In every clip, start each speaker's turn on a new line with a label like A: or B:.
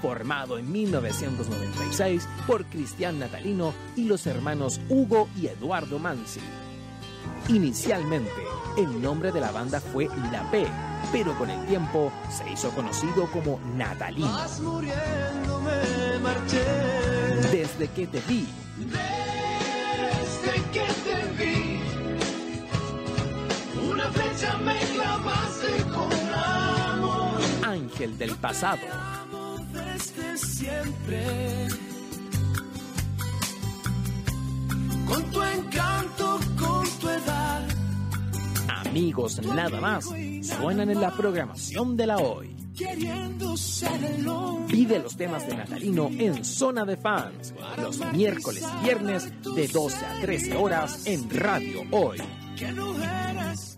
A: formado en 1996 por Cristian Natalino y los hermanos Hugo y Eduardo Mansi. Inicialmente, el nombre de la banda fue La P, pero con el tiempo se hizo conocido como Natalino. Desde que te vi.
B: Desde que te vi. Una flecha me clavaste con amor.
A: Ángel del pasado.
B: Desde siempre. Con tu encanto, con tu edad.
A: Amigos nada más suenan en la programación de la hoy. Pide los temas de Natalino en Zona de Fans, los miércoles y viernes de 12 a 13 horas en Radio Hoy.
B: que no eres.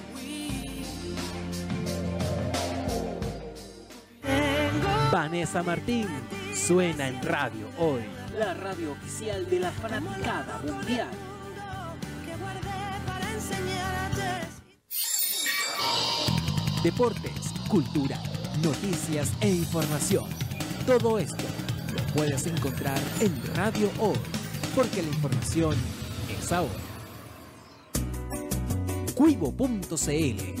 A: Vanessa Martín suena en radio hoy, la radio oficial de la fanaticada mundial. Deportes, cultura, noticias e información. Todo esto lo puedes encontrar en Radio Hoy, porque la información es ahora. Cuivo.cl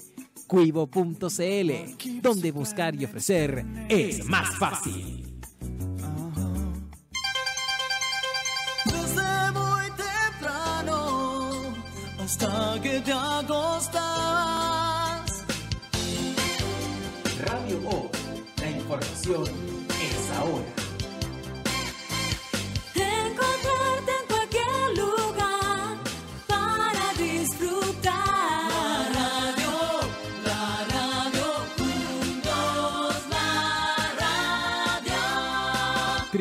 A: Cuivo.cl, donde buscar y ofrecer es más fácil.
B: Desde muy temprano hasta que te acostas.
A: Radio O, la información es ahora.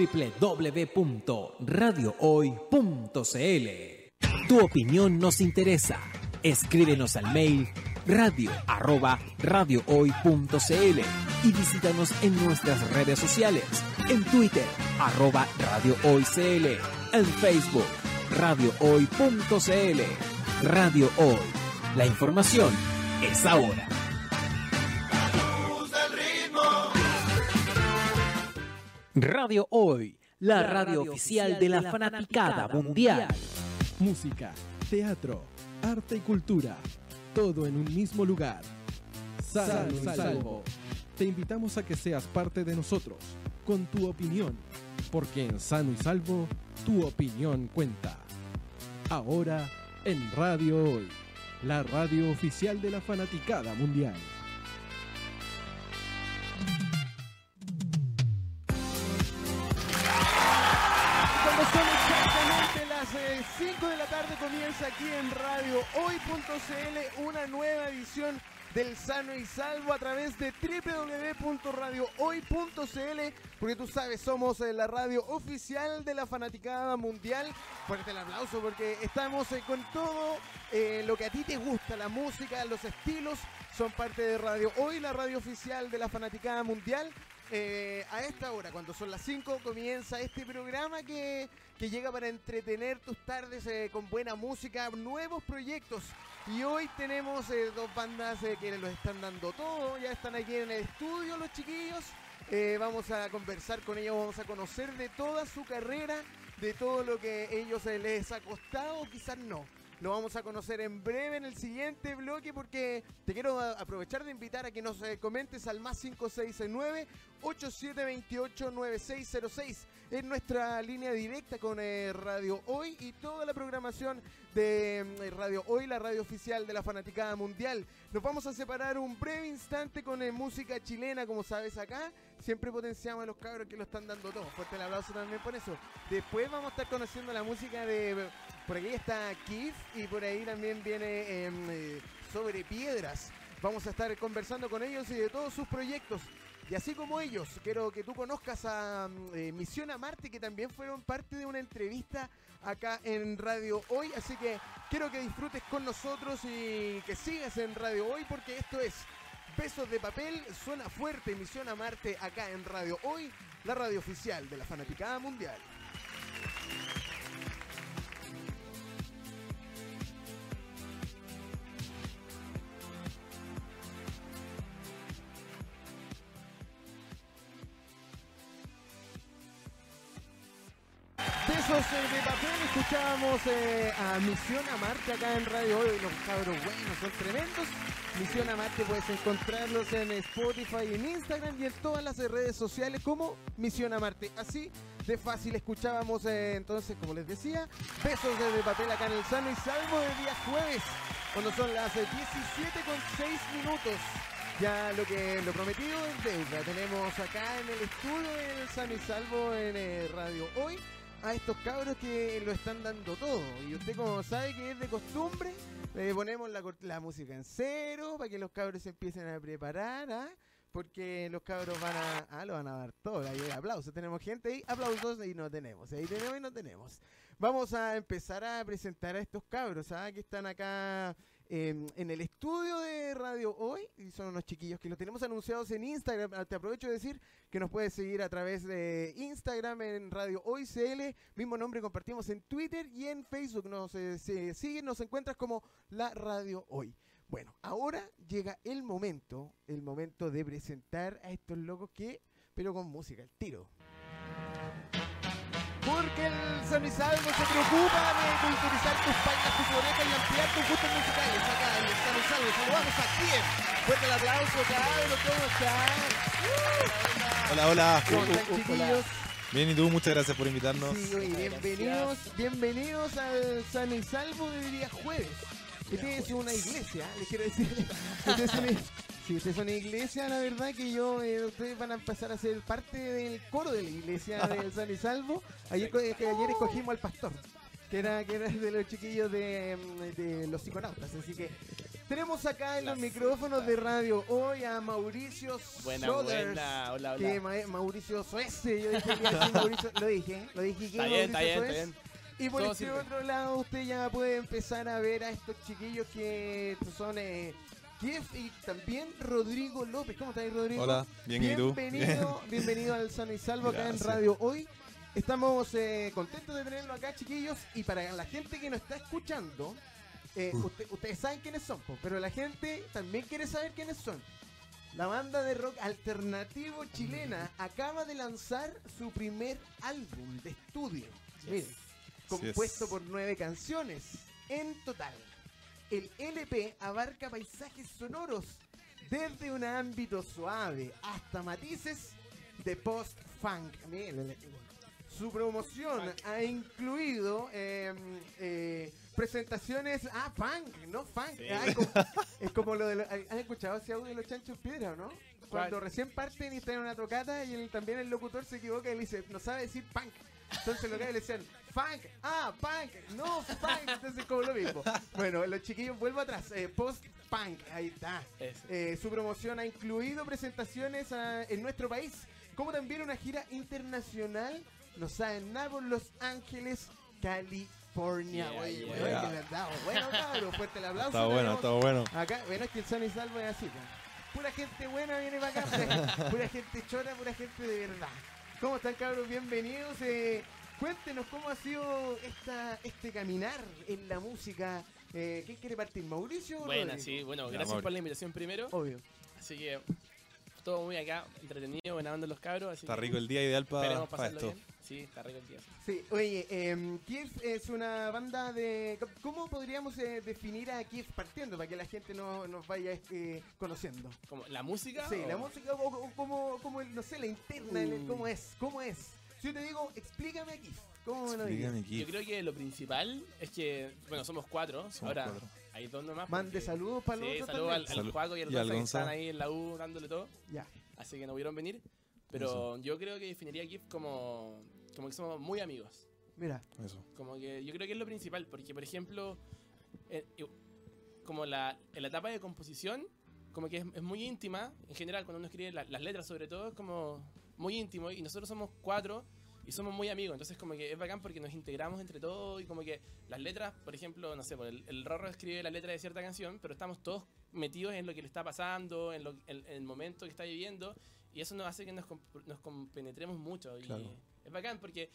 A: www.radiohoy.cl Tu opinión nos interesa. Escríbenos al mail radio radiohoy.cl y visítanos en nuestras redes sociales. En Twitter, arroba radiohoycl. En Facebook, radiohoy.cl. Radio Hoy. La información es ahora. Radio Hoy, la radio oficial de la fanaticada mundial.
C: Música, teatro, arte y cultura. Todo en un mismo lugar. Sano y salvo. Te invitamos a que seas parte de nosotros, con tu opinión. Porque en Sano y Salvo, tu opinión cuenta. Ahora, en Radio Hoy, la radio oficial de la fanaticada mundial.
D: Exactamente las 5 de la tarde comienza aquí en Radio Hoy.cl una nueva edición del Sano y Salvo a través de www.radiohoy.cl porque tú sabes, somos eh, la radio oficial de la fanaticada mundial. Fuerte el aplauso porque estamos eh, con todo eh, lo que a ti te gusta, la música, los estilos, son parte de Radio Hoy, la radio oficial de la fanaticada mundial. Eh, a esta hora, cuando son las 5, comienza este programa que, que llega para entretener tus tardes eh, con buena música, nuevos proyectos. Y hoy tenemos eh, dos bandas eh, que los están dando todo, ya están aquí en el estudio los chiquillos. Vamos a conversar con ellos, vamos a conocer de toda su carrera, de todo lo que ellos les ha costado, quizás no. Lo vamos a conocer en breve en el siguiente bloque porque te quiero aprovechar de invitar a que nos eh, comentes al más 569 8728 9606 en nuestra línea directa con eh, Radio Hoy y toda la programación de mm, Radio Hoy, la radio oficial de la Fanaticada Mundial. Nos vamos a separar un breve instante con eh, música chilena, como sabes acá. Siempre potenciamos a los cabros que lo están dando todo. Fuerte el aplauso también por eso. Después vamos a estar conociendo la música de... Por aquí está Keith y por ahí también viene em, eh, Sobre Piedras. Vamos a estar conversando con ellos y de todos sus proyectos. Y así como ellos, quiero que tú conozcas a mm, eh, Misión a Marte, que también fueron parte de una entrevista acá en Radio Hoy. Así que quiero que disfrutes con nosotros y que sigas en Radio Hoy, porque esto es Besos de Papel, suena fuerte Misión a Marte acá en Radio Hoy, la radio oficial de la Fanaticada Mundial. Besos eh, de papel, escuchábamos eh, a Misión a Marte acá en Radio Hoy. Los cabros buenos, son tremendos. Misión a Marte puedes encontrarlos en Spotify, en Instagram y en todas las redes sociales como Misión a Marte. Así de fácil escuchábamos eh, entonces, como les decía, Besos de, papel acá en el Sano y Salvo de día jueves, cuando son las eh, 17 con 6 minutos. Ya lo que lo prometido es deuda. Tenemos acá en el estudio del Sano y Salvo en eh, Radio Hoy a estos cabros que lo están dando todo. Y usted como sabe que es de costumbre, le ponemos la, música en cero para que los cabros se empiecen a preparar, ¿ah? Porque los cabros van a... Ah, lo van a dar todo. Ahí hay aplausos. Tenemos gente ahí, aplausos y no tenemos. Ahí tenemos y no tenemos. Vamos a empezar a presentar a estos cabros, ¿ah? Que están acá eh, en el estudio de Radio Hoy. Y son unos chiquillos que los tenemos anunciados en Instagram. Ah, Te aprovecho de decir que nos puedes seguir a través de Instagram en Radio Hoy CL. Mismo nombre compartimos en Twitter y en Facebook. Nos eh, siguen, nos encuentras como La Radio Hoy. Bueno, ahora llega el momento, el momento de presentar a estos locos que, pero con música, el tiro. Porque el San Isalvo se preocupa de culturizar tus pailas, tus orejas y ampliar tus gustos musicales. Acá en el San Isalvo, saludamos a quién. Fuerte el aplauso, cabros, ¿cómo están?
E: Hola, hola.
D: ¿Cómo están, chiquillos?
E: Bien, ¿y tú? Muchas gracias por invitarnos.
D: Sí, oye, bienvenidos, bienvenidos al San y Salvo de día jueves. Este es una iglesia, les quiero decir. Este es una, sí, esta es una iglesia, la verdad que yo, eh, ustedes van a empezar a ser parte del coro de la iglesia del San y Salvo. Ayer, co- eh, que ayer escogimos al pastor, que era, que era de los chiquillos de, mm, de los psiconautas. Así que tenemos acá en los micrófonos de radio hoy a Mauricio
F: Buena,
D: Sothers,
F: buena. Hola,
D: que
F: hola.
D: Ma- Mauricio Suese, yo dije que Mauricio, lo dije, lo dije que
F: Está bien, está bien, está
D: Suez.
F: bien.
D: Y por
F: Todo
D: este
F: sirve.
D: otro lado usted ya puede empezar a ver a estos chiquillos que son eh, Kiev y también Rodrigo López. ¿Cómo estás, Rodrigo?
E: Hola, bien, ¿y tú?
D: Bienvenido, bienvenido al Sano y Salvo acá en. Radio Hoy. Estamos eh, contentos de tenerlo acá, chiquillos. Y para la gente que nos está escuchando, eh, usted- ustedes saben quiénes son, pero la gente también quiere saber quiénes son. La banda de rock alternativo chilena acaba de lanzar su primer álbum de estudio. Miren, compuesto por nueve canciones en total. El LP abarca paisajes sonoros desde un ámbito suave hasta matices de post-funk. Su promoción ha incluido eh, eh, presentaciones. Ah, punk, no funk.
F: Sí.
D: Ah, es, como, es como lo de. los- ¿Han escuchado ese audio de los chanchos piedra o no? Cuando
F: ¿Cuál?
D: recién parten y están en una tocata y el- también el locutor se equivoca y le dice, no sabe decir punk. Entonces lo que le decían, funk, ah, punk, no funk. Entonces como lo mismo. Bueno, los chiquillos, vuelvo atrás, eh, post-punk, ahí está. Eh, su promoción ha incluido presentaciones ah, en nuestro país, como también una gira internacional, nos saben nada por Los Ángeles, California.
F: Yeah,
D: Oye,
F: yeah.
D: Bueno, cabrón, fuerte el aplauso.
E: Está bueno, está bueno.
D: Acá, bueno, es que el San y Salvo es así, po. Pura gente buena viene para acá, pura, gente chora, pura gente de verdad. ¿Cómo están, cabros? Bienvenidos. eh, cuéntenos cómo ha sido esta, este caminar en la música. Eh, ¿Quién quiere partir? ¿Mauricio o
F: Buena,
D: Rodrigo?
F: sí. Bueno, gracias por la invitación primero.
D: Obvio.
F: Así que todo muy acá, entretenido, buena onda los cabros. Así
E: Está
F: que
E: rico el día ideal para
F: pasarlo
E: esto.
F: bien. Sí, está rico el día.
D: Sí, oye, eh, Kiff es una banda de... ¿Cómo podríamos eh, definir a Kiff partiendo para que la gente no, nos vaya eh, conociendo?
F: Como, ¿La música?
D: Sí,
F: o-
D: la música, o, o como, como el, no sé, la interna, el-
F: Uh.
D: ¿cómo es? ¿Cómo es? Si yo te digo, explícame a Kiff, ¿cómo me lo?
E: Explícame
F: Yo creo que lo principal es que, bueno, somos cuatro.
E: Somos
F: ahora
E: cuatro.
F: Hay dos nomás.
D: Mande
F: porque-
D: saludos para los
F: Sí,
D: otros
F: saludos al, al
E: Salud.
F: Juaco y al
E: Y al
F: Gonza que están ahí en la U dándole todo.
D: Ya.
F: Así que no pudieron venir. Pero yo creo que definiría a Kif como, como que somos muy amigos.
D: Mira,
E: Eso.
F: Como que yo creo que es lo principal, porque por ejemplo, eh, eh, como la, en la etapa de composición, como que es, es muy íntima, en general cuando uno escribe la- las letras sobre todo, es como muy íntimo, y nosotros somos cuatro y somos muy amigos, entonces como que es bacán porque nos integramos entre todos y como que las letras, por ejemplo, no sé, el, el Rorro escribe la letra de cierta canción, pero estamos todos metidos en lo que le está pasando, en, lo, en- en el momento que está viviendo, y eso nos hace que nos, nos compenetremos mucho, y
E: Claro.
F: es bacán porque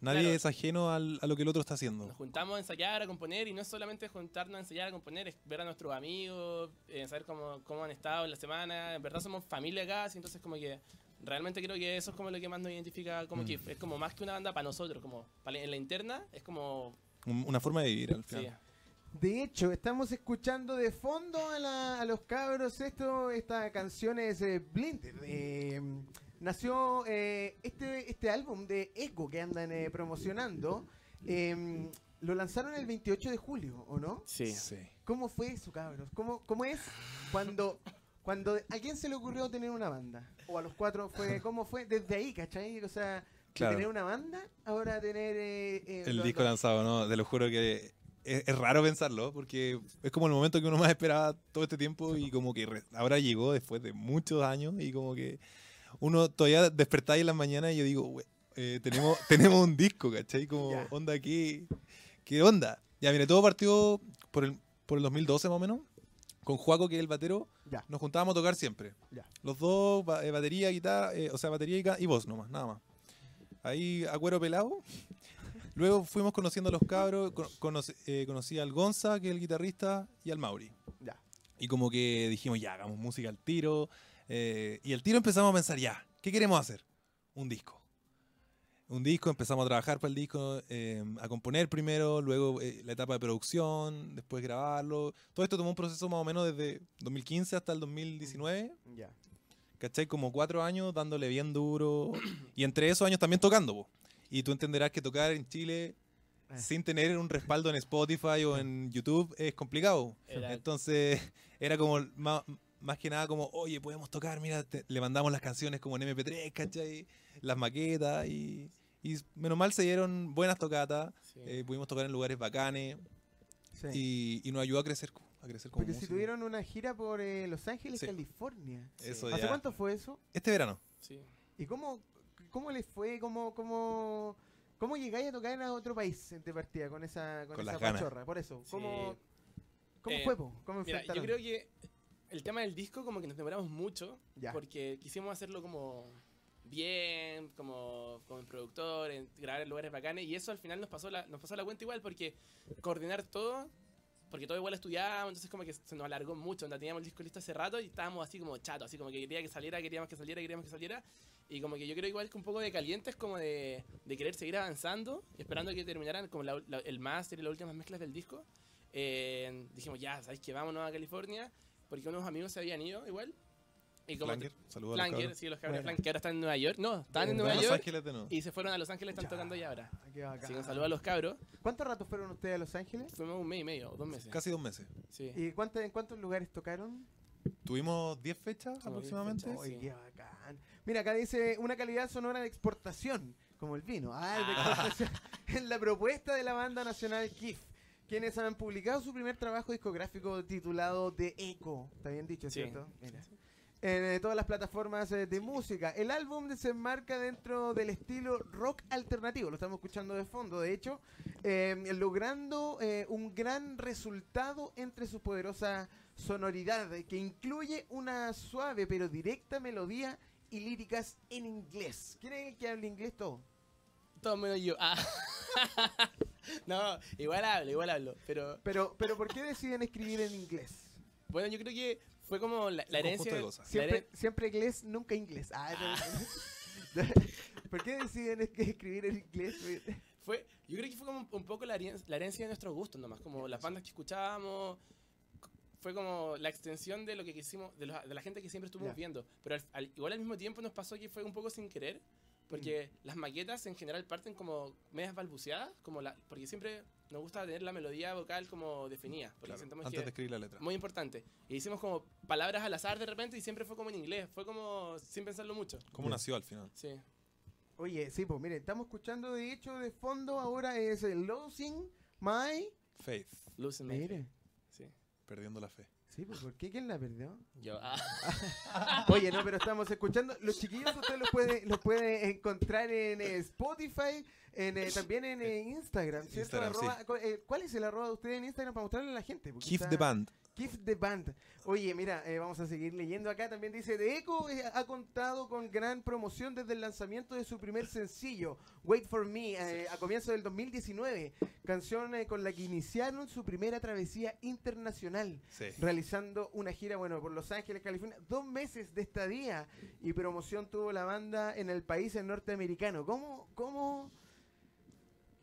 E: Nadie
F: Claro.
E: es ajeno al- a lo que el otro está haciendo.
F: nos juntamos a ensayar, a componer, y no es solamente juntarnos a ensayar, a componer, es ver a nuestros amigos, eh, saber cómo, cómo han estado en la semana. En verdad somos familia acá, así, entonces como que realmente creo que eso es como lo que más nos identifica como
E: Mm.
F: Kif. Es como más que una banda para nosotros, como para- en la interna, es como...
E: Un- Una forma de vivir al
F: Sí,
E: final.
D: de hecho, estamos escuchando de fondo a, la- a los cabros esto, esta canción es eh, Blinded. eh, nació eh, este, este álbum de Echo que andan eh, promocionando. eh, lo lanzaron el 28 de julio, ¿o no?
F: sí.
E: Sí.
D: ¿Cómo fue eso, cabros? ¿Cómo, cómo es cuando, cuando a quién se le ocurrió tener una banda? O a los cuatro fue, ¿cómo fue? Desde ahí, ¿cachai? O sea,
E: Claro.
D: tener una banda, ahora tener... eh, eh,
E: El disco lanzado, ¿no? Te lo juro que es, es raro pensarlo, porque es como el momento que uno más esperaba todo este tiempo y como que re- ahora llegó después de muchos años y como que uno todavía despertáis en las mañanas y yo digo, "Güey, eh, tenemos, tenemos un disco, ¿cachai? Como, onda, ¿qué, ¿qué onda? Ya, mire, todo partió por el, por el 2012 más o menos, con Juaco, que es el batero,
D: Ya.
E: nos juntábamos a tocar siempre.
D: Ya.
E: Los dos, ba- eh, batería, guitarra, eh, o sea, batería y, y voz nomás, nada más. Ahí, a cuero pelado. Luego fuimos conociendo a los cabros, con- eh, conocí al Gonza, que es el guitarrista, y al Mauri.
D: Ya.
E: Y como que dijimos, ya, hagamos música al tiro. eh, y al tiro empezamos a pensar, ya, ¿qué queremos hacer? Un disco. Un disco, empezamos a trabajar para el disco, eh, a componer primero, luego eh, la etapa de producción, después grabarlo. Todo esto tomó un proceso más o menos desde 2015 hasta el 2019.
D: Ya.
E: ¿cachai? Como cuatro años dándole bien duro. Y entre esos años también tocando, po. Y tú entenderás que tocar en Chile
D: Eh.
E: sin tener un respaldo en Spotify o en YouTube es complicado.
F: Era-
E: Entonces era como más, más que nada como, oye, podemos tocar, mira, te- le mandamos las canciones como en MP3, ¿cachai? Las maquetas y, y menos mal se dieron buenas tocatas,
F: sí.
E: eh, pudimos tocar en lugares bacanes
D: Sí.
E: y, y nos ayudó a crecer, a crecer como
D: Porque si tuvieron una gira por eh, Los Ángeles,
E: Sí.
D: California.
E: Eso
D: ¿Hace
E: ya.
D: cuánto fue eso?
E: Este verano.
F: sí.
D: ¿Y cómo, cómo les fue? ¿Cómo, cómo, cómo llegáis a tocar a otro país de partida con esa, con
E: Con
D: esa pachorra? Por eso, ¿cómo,
F: Sí.
D: cómo
F: Eh,
D: fue? po? ¿Cómo
F: Mira, yo creo que el tema del disco como que nos demoramos mucho
D: Ya.
F: porque quisimos hacerlo como bien, como, como el productor, en- grabar en lugares bacanes y eso al final nos pasó la, nos pasó la cuenta igual porque coordinar todo, porque todo igual estudiábamos, entonces como que se nos alargó mucho, onda, teníamos el disco listo hace rato y estábamos así como chatos, así como que quería que saliera, queríamos que saliera, queríamos que saliera y como que yo creo igual que un poco de calientes como de, de querer seguir avanzando esperando que terminaran como la- la- el máster y las últimas mezclas del disco. Eh, dijimos, ya, ¿sabes qué? Vámonos a California, porque unos amigos se habían ido igual. Y como
E: Flanger, saludos a los
F: sí, los cabros que ahora están en Nueva York. No, están en Nueva
E: Los
F: York
E: Ángeles de nuevo.
F: y se fueron a Los Ángeles, están
D: Ya.
F: tocando ya ahora.
D: Ah, qué bacán.
F: Así que un saludo a los cabros.
D: ¿Cuánto rato fueron ustedes a Los Ángeles?
F: Fuimos un mes y medio, dos meses.
E: Casi dos meses.
F: Sí.
D: ¿Y cuánto- en cuántos lugares tocaron?
E: Tuvimos 10 fechas
F: Como 10
E: aproximadamente.
F: fechas.
D: Oye,
F: Sí.
D: qué bacán. Mira, acá dice una calidad sonora de exportación, como el vino. Ah, exportación. en la propuesta de la banda nacional KIF, quienes han publicado su primer trabajo discográfico titulado The Echo. Está bien dicho,
F: Sí.
D: ¿cierto? Mira. En eh, todas las plataformas eh, de música. El álbum se enmarca dentro del estilo rock alternativo, lo estamos escuchando de fondo, de hecho, eh, logrando eh, un gran resultado entre su poderosa sonoridad, que incluye una suave pero directa melodía y líricas en inglés. ¿Quién es el que habla inglés todo?
F: Todo menos yo. Ah. no, igual hablo, igual hablo. Pero
D: Pero, pero ¿por qué deciden escribir en inglés?
F: bueno, yo creo que fue como la, la herencia.
E: de cosas.
F: la
D: Siempre,
F: herencia-
D: siempre inglés, nunca inglés. Ah, no. ¿Por qué deciden escribir en inglés?
F: Fue, yo creo que fue como un poco la, herien- la herencia de nuestros gustos nomás, como las bandas que escuchábamos, fue como la extensión de lo que quisimos, de, los- de la gente que siempre estuvimos viendo. Pero al- al- igual al mismo tiempo nos pasó que fue un poco sin querer, porque
D: Mm.
F: las maquetas en general parten como medias balbuceadas, como la, porque siempre nos gusta tener la melodía vocal como definida, porque
E: Claro,
F: sentamos
E: antes
F: que
E: de escribir la letra.
F: muy importante. Y hicimos como palabras al azar de repente y siempre fue como en inglés, fue como sin pensarlo mucho.
E: ¿Cómo nació al final?
F: Sí.
D: Oye, sí, pues miren, estamos escuchando de hecho de fondo ahora es el Losing My.
E: Faith,
F: Losing My
D: Mire,
F: Faith. Sí.
E: perdiendo la fe.
D: Sí, pues ¿por qué? ¿Quién la perdió?
F: Yo, ah.
D: Oye, no, pero estamos escuchando. Los chiquillos usted los puede, los puede encontrar en eh, Spotify, en, eh, también en eh, Instagram, ¿cierto?
E: Instagram,
D: Arroba- cu- eh, ¿Cuál es el arroba de usted en Instagram para mostrarle a la gente? Porque
E: Keep
D: está-
E: the band.
D: Keep the Band. Oye, mira, eh, vamos a seguir leyendo acá. También dice, The Echo eh, ha contado con gran promoción desde el lanzamiento de su primer sencillo, Wait for Me, eh, a comienzos del 2019. Canción eh, con la que iniciaron su primera travesía internacional
E: Sí.
D: realizando una gira, bueno, por Los Ángeles, California, dos meses de estadía y promoción tuvo la banda en el país norteamericano. ¿Cómo, cómo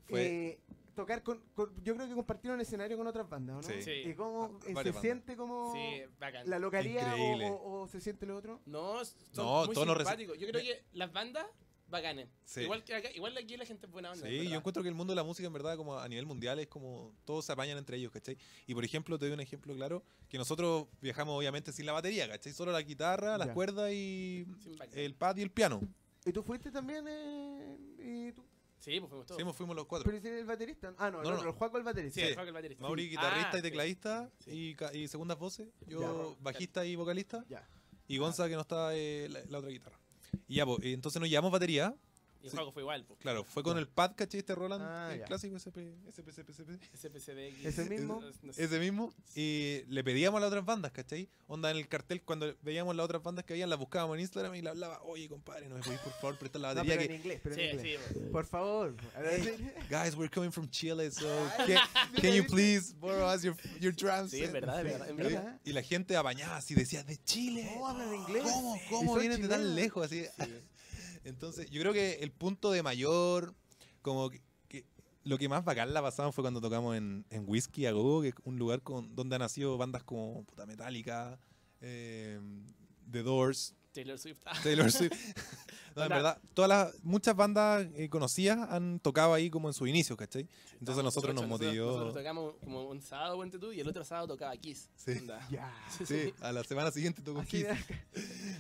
E: Fue-
D: tocar con, con- yo creo que compartieron escenario con otras bandas, ¿o ¿no?
E: Sí.
F: Sí.
D: ¿Y cómo
E: Va-
D: eh, se siente como
F: Sí, bacán.
D: la localidad o, o- o se siente lo otro?
F: No, son
E: No,
F: muy simpáticos. Yo creo que las bandas, bacanes.
E: Sí.
F: Igual que acá, igual aquí la gente es buena onda.
E: Sí, yo encuentro que el mundo de la música, en verdad, como a nivel mundial, es como todos se apañan entre ellos, ¿cachai? Y por ejemplo, te doy un ejemplo claro, que nosotros viajamos obviamente sin la batería, ¿cachai? Solo la guitarra, las
D: Ya.
E: cuerdas y el pad y el piano.
D: ¿Y tú fuiste también? Eh, y tú?
F: Sí, pues fuimos todos.
E: Sí, nos fuimos los cuatro.
D: ¿Pero es el baterista? Ah, no,
E: No,
D: el
E: no,
D: otro,
E: no.
D: el Juaco el baterista.
F: Sí,
E: Sí.
F: el Juaco el baterista.
E: Mauri,
F: Sí.
E: guitarrista
F: Ah,
E: y tecladista
F: Sí.
E: y, ca- y segundas voces. Yo,
D: Ya.
E: bajista y vocalista.
D: Ya.
E: Y Gonza, que no está eh, la, la otra guitarra. Y ya, pues, entonces nos llevamos batería.
F: Y el
E: Sí.
F: juego fue igual, pues.
E: Claro, fue con el pad, ¿cachai? Este Roland,
D: Ah,
E: el
D: ya.
E: clásico SP, SP, SP, SP.
F: SPCBX.
D: ¿Ese mismo?
F: No- no sé.
E: Ese mismo. Y le pedíamos a las otras bandas, ¿cachai? Onda en el cartel, cuando veíamos las otras bandas que habían, las buscábamos en Instagram y le hablaba, oye, compadre, ¿no me podéis por favor prestar la
D: No,
E: batería?
D: pero en
E: que,
D: inglés, pero
F: Sí,
D: en inglés.
F: sí.
D: Por favor.
E: Guys, we're coming from Chile, so can, can you please borrow us your, your drums?
F: Sí, es verdad, es verdad. es.
E: Y la gente apañaba así, decía, de Chile.
D: ¿Cómo hablan inglés?
E: ¿Cómo, cómo vienen de tan lejos? Así. Entonces, yo creo que el punto de mayor, como que, que lo que más bacán la pasamos fue cuando tocamos en, en Whiskey a Go, que es un lugar con, donde han nacido bandas como puta Metallica, eh, The Doors,
F: Taylor Swift.
E: Taylor Swift. No, en verdad, todas las, muchas bandas eh, conocidas han tocado ahí como en su inicio, ¿cachai? Entonces a nosotros nos
F: nosotros-
E: motivó.
F: Nosotros tocamos como un sábado, ponte tú, y el otro sábado tocaba Kiss.
E: Sí.
D: Ya.
E: Sí, a la semana siguiente tocó Kiss.
D: de-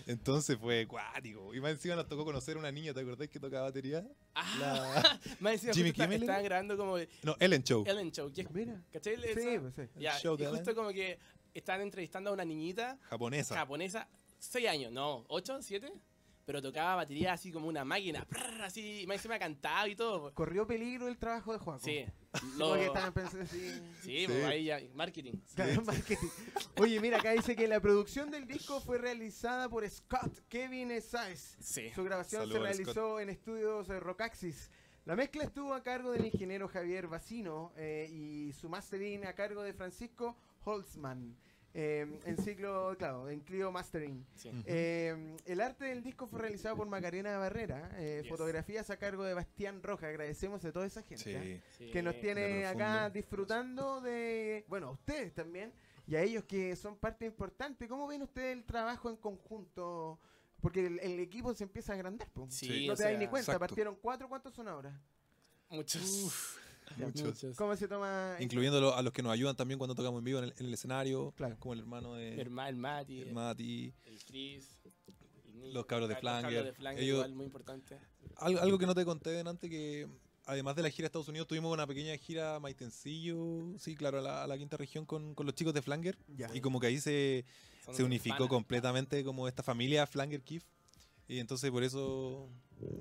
E: Entonces fue cuático. Y más encima nos tocó conocer a una niña, ¿te acordás que tocaba batería?
F: Ah,
E: La-
F: más encima
E: Jimmy
F: está-
E: Kimmel,
F: estaban
E: ¿no?
F: grabando como
E: No, Ellen Show.
F: Ellen Show. que es-
D: Mira.
F: ¿Cachai?
D: Sí, pues sí.
F: Ya,
E: show de
F: y justo
E: Ellen.
F: como que estaban entrevistando a una niñita
E: Japonesa.
F: japonesa, 6 años, no, 8, 7, pero tocaba batería así como una máquina, prrr, así, más encima cantaba y todo.
D: Corrió peligro el trabajo de Juaco.
F: Sí, lo-
D: que estaban pensando así.
F: sí,
E: Sí.
F: pues ahí ya, marketing.
D: Claro, marketing. Oye, mira, acá dice que la producción del disco fue realizada por Scott Kevin Size.
F: Sí.
D: Su grabación
E: Saludos
D: se
E: al
D: realizó en estudios de Rockaxis. La mezcla estuvo a cargo del ingeniero Javier Bacino eh, y su mastering a cargo de Francisco Holzman. Eh, en ciclo, claro, en Clio Mastering.
F: sí.
D: Eh, el arte del disco fue realizado por Macarena Barrera, eh,
F: Yes.
D: fotografías a cargo de Bastián Roja. Agradecemos a toda esa gente. ¿eh?
E: Sí.
F: Sí.
D: que nos tiene acá disfrutando de, bueno, a ustedes también y a ellos que son parte importante. ¿Cómo ven ustedes el trabajo en conjunto? Porque el, el equipo se empieza a agrandar.
F: Sí,
D: no te das ni cuenta,
E: Exacto.
D: partieron cuatro, ¿cuántos son ahora?
F: Muchos.
E: Muchos.
D: ¿Cómo se toma?
E: Incluyendo a los que nos ayudan también cuando tocamos en vivo en el, en el escenario.
D: Claro.
E: Como el hermano de
F: hermano, el Mati,
E: el
F: el,
E: Mati.
F: Chris, el
E: Los cabros de
F: los cabros
E: Flanger.
F: de Flanger
E: Ellos-
F: igual, muy importante.
E: Algo, algo que no te conté delante que además de la gira a Estados Unidos tuvimos una pequeña gira a Maitencillo, sí, claro, a la, a la quinta región con, con los chicos de Flanger.
D: Ya.
E: Y como que ahí se,
F: Son
E: se unificó
F: panas.
E: completamente como esta familia Flanger Kiff. Y entonces por eso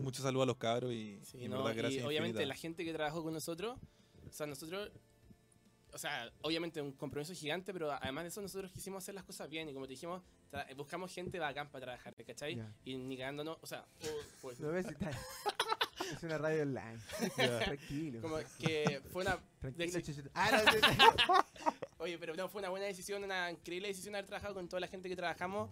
E: mucho saludo a los cabros y,
F: Sí,
E: y
F: no,
E: verdad
F: y
E: gracias.
F: obviamente la gente que trabajó con nosotros, o sea, nosotros, o sea, obviamente un compromiso gigante, pero además de eso nosotros quisimos hacer las cosas bien y como te dijimos, buscamos gente bacán para trabajar, ¿cachai?
D: Ya.
F: Y ni cagándonos, o sea, pues,
D: y tal. es una radio online. Tranquilo.
F: como que fue una...
D: Tranquilo. Ah, no.
F: Oye, pero no, fue una buena decisión, una increíble decisión haber trabajado con toda la gente que trabajamos.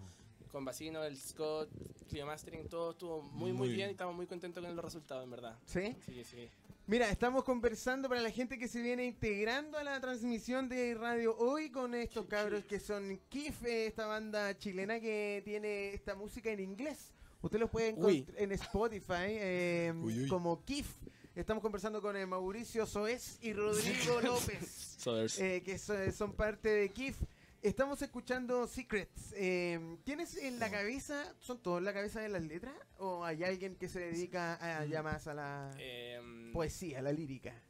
F: Con Bacino, el Scott, Clio Mastering, todo estuvo muy, muy,
E: Muy
F: bien y estamos muy contentos con los resultados, en verdad.
D: ¿Sí?
F: Sí, sí.
D: Mira, estamos conversando para la gente que se viene integrando a la transmisión de Radio Hoy con estos cabros que son Kif, eh, esta banda chilena que tiene esta música en inglés. Usted los puede encontrar en Spotify eh,
E: Uy, uy.
D: como Kif. Estamos conversando con eh, Mauricio Soez y Rodrigo López, eh, que so- son parte de Kif. Estamos escuchando Secrets. Eh, ¿Tienes en la cabeza, son todos en la cabeza de las letras? ¿O hay alguien que se dedica a, ya más a la
F: Em,
D: poesía, a la lírica?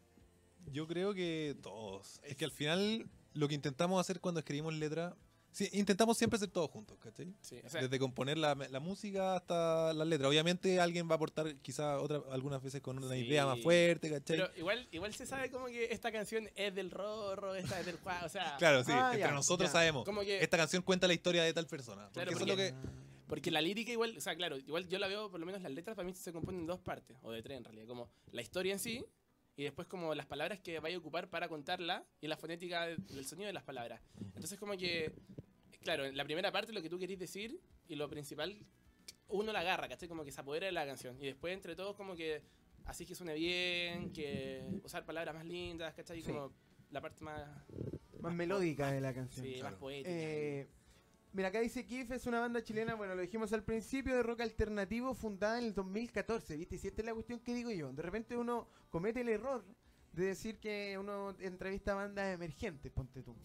E: Yo creo que todos. Es que al final lo que intentamos hacer cuando escribimos letra, sí, intentamos siempre hacer todos juntos, ¿cachai?
F: sí, o sea,
E: Desde componer la, la música hasta las letras. Obviamente alguien va a aportar quizá otra, algunas veces con una
F: Sí.
E: idea más fuerte, ¿cachai?
F: pero igual, igual se sabe como que esta canción es del Rorro, esta es del Juan, o sea,
E: claro, sí,
D: Ah,
E: entre
D: ya,
E: nosotros
D: ya.
E: sabemos.
F: como que
E: Esta canción cuenta la historia de tal persona.
F: Claro,
E: porque eso es lo
F: porque-
E: que...
F: Porque la lírica igual, o sea, claro, igual yo la veo, por lo menos las letras para mí se componen en dos partes, o de tres en realidad, como la historia en sí, y después como las palabras que vaya a ocupar para contarla, y la fonética de- del sonido de las palabras. Entonces como que, claro, en la primera parte lo que tú querís decir, y lo principal, uno la agarra, ¿cachai? Como que se apodera de la canción, y después entre todos como que, así que suene bien, que usar palabras más lindas, ¿cachai?
D: Sí.
F: Como la parte más,
D: Más melódica de la canción.
F: sí, más
E: claro.
F: poética.
D: Eh, mira, acá dice Kif es una banda chilena, bueno, lo dijimos al principio, de rock alternativo fundada en el 2014, ¿viste? Y si esta es la cuestión que digo yo, de repente uno comete el error de decir que uno entrevista a bandas emergentes, ponte tú.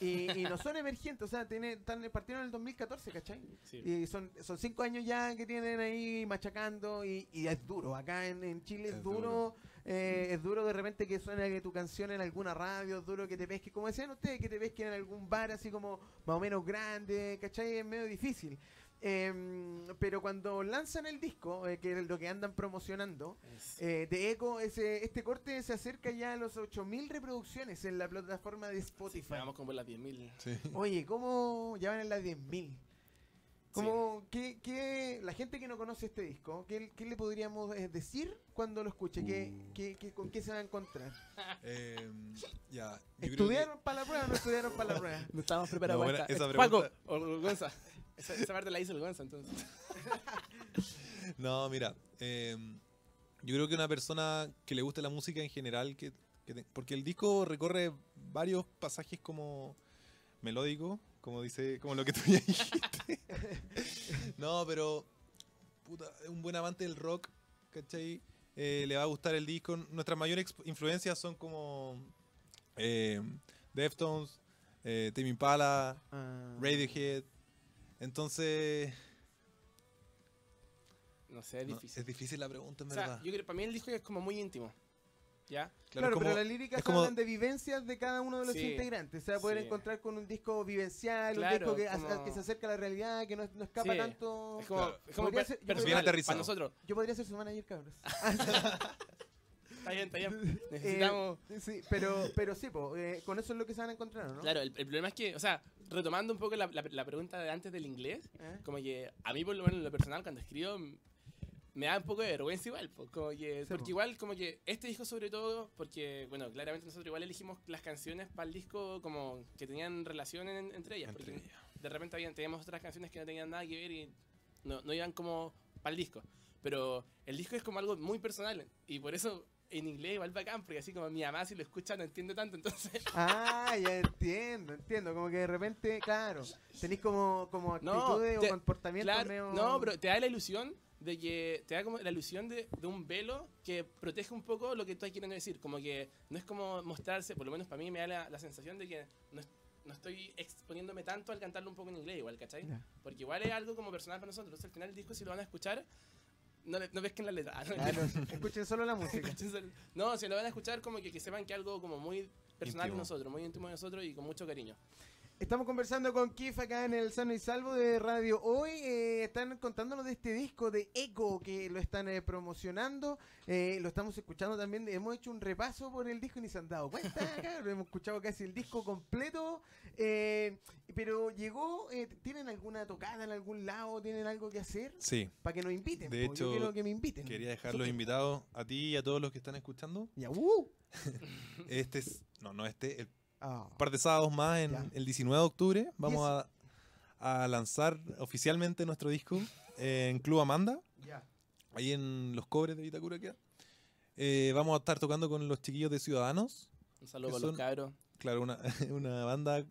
D: Y, y no son emergentes, o sea, tiene, están, partieron en el 2014, ¿cachai?
F: Sí.
D: Y son, son cinco años ya que tienen ahí machacando y, y es duro. Acá en, en Chile es,
E: Es
D: duro.
E: duro.
D: eh, es duro de repente que suene que tu canción en alguna radio, es duro que te pesque, como decían ustedes, que te pesquen en algún bar así como más o menos grande, ¿cachai? Es medio difícil. Em, pero cuando lanzan el disco, eh, que es lo que andan promocionando, eh, de Eco, ese, este corte se acerca ya a los 8000 reproducciones en la plataforma de Spotify.
F: Vamos como las 10.000.
E: Sí.
D: Oye, ¿cómo ya van en las 10.000? ¿Cómo, qué, qué- la gente que no conoce este disco, ¿qué, qué le podríamos eh, decir cuando lo escuche? ¿Qué, qué- qué- ¿Con qué se va a encontrar?
E: Eh, yo creo que-
D: ¿Estudiaron para la prueba o no estudiaron para la prueba?
F: No estábamos preparados
E: No, buena- esa
F: Paco,
E: pregunta-
F: o Gonza. Esa, esa parte la hizo el Gonza, entonces.
E: No, mira, eh, yo creo que una persona que le guste la música en general, que, que te- porque el disco recorre varios pasajes como melódicos, como dice, como lo que tú ya dijiste. no, pero puta, un buen amante del rock, ¿cachai? Eh, le va a gustar el disco. Nuestras mayores influencias son como eh, Deftones, eh, Tame Impala,
D: Ah.
E: Radiohead. Entonces,
F: No sé, es
E: no,
F: difícil.
E: es difícil la pregunta, en
F: o sea,
E: verdad.
F: yo creo para mí el disco es como muy íntimo. ¿Ya?
D: Claro,
E: es como-
D: pero las líricas
E: como-
D: hablan de vivencias de cada uno de los
F: Sí,
D: integrantes. Se va a poder
F: sí.
D: encontrar con un disco vivencial,
F: Claro,
D: un disco que, a-
F: como-
D: que se acerca a la realidad, que no, no escapa
F: Sí.
D: tanto.
F: Es como,
E: Claro.
F: es como
D: Podría
F: per-
D: ser- yo
F: personal
E: Bien aterrizado.
F: para nosotros.
D: Yo podría ser su manager, cabros.
F: Está bien, está bien. Necesitamos...
D: Eh, sí, pero, pero sí, po, eh, con eso es lo que se van a encontrar, ¿no?
F: Claro, el, el problema es que, o sea, retomando un poco la, la- la pregunta de antes del inglés,
D: ¿Eh?
F: como que a mí por lo menos en lo personal cuando escribo me da un poco de vergüenza igual, como que,
D: Sí,
F: porque
D: po.
F: igual como que este disco sobre todo, porque bueno, claramente nosotros igual elegimos las canciones para el disco como que tenían relación en- entre ellas,
E: Entre
F: porque
E: ellas.
F: de repente habían, teníamos otras canciones que no tenían nada que ver y no, no iban como para el disco, pero el disco es como algo muy personal y por eso en inglés igual bacán, porque así como mi mamá si lo escucha no entiende tanto, entonces...
D: Ah, ya entiendo, entiendo. Como que de repente, claro, tenéis como, como
F: No,
D: actitudes
F: te-
D: o comportamientos
F: Claro,
D: medio-
F: no, pero te da la ilusión de que te da como la ilusión de, de un velo que protege un poco lo que tú quieres decir, como que no es como mostrarse, por lo menos para mí me da la, la sensación de que no, no estoy exponiéndome tanto al cantarlo un poco en inglés igual, ¿cachai?
D: Ya.
F: Porque igual es algo como personal para nosotros, entonces al final el disco si lo van a escuchar, no, le- no pesquen la letra. Ah, no,
D: escuchen solo la música.
F: no, si lo van a escuchar como que, que sepan que algo como muy personal de
E: Íntimo.
F: nosotros, muy íntimo de nosotros y con mucho cariño.
D: Estamos conversando con Kif acá en el Sano y Salvo de Radio Hoy. eh, están contándonos de este disco de Echo que lo están eh, promocionando. eh, lo estamos escuchando también. Hemos hecho un repaso por el disco y ni se han dado cuenta. cabrón, hemos escuchado casi el disco completo. eh, pero llegó. eh, ¿Tienen alguna tocada en algún lado? ¿Tienen algo que hacer?
E: Sí,
D: Para que nos inviten.
E: De
D: po, yo
E: hecho,
D: quiero que me inviten.
E: quería dejar los invitados a ti y a todos los que están escuchando.
D: Ya, uh,
E: Este es, no, no este, el
D: Ah,
E: Un par de sábados más en el 19 de octubre. Vamos a, a lanzar oficialmente nuestro disco eh, en Club Amanda, ahí en Los Cobres de Vitacura. queda. Eh, vamos a estar tocando con los chiquillos de Ciudadanos.
F: Un saludo para los cabros.
E: Claro, una, una banda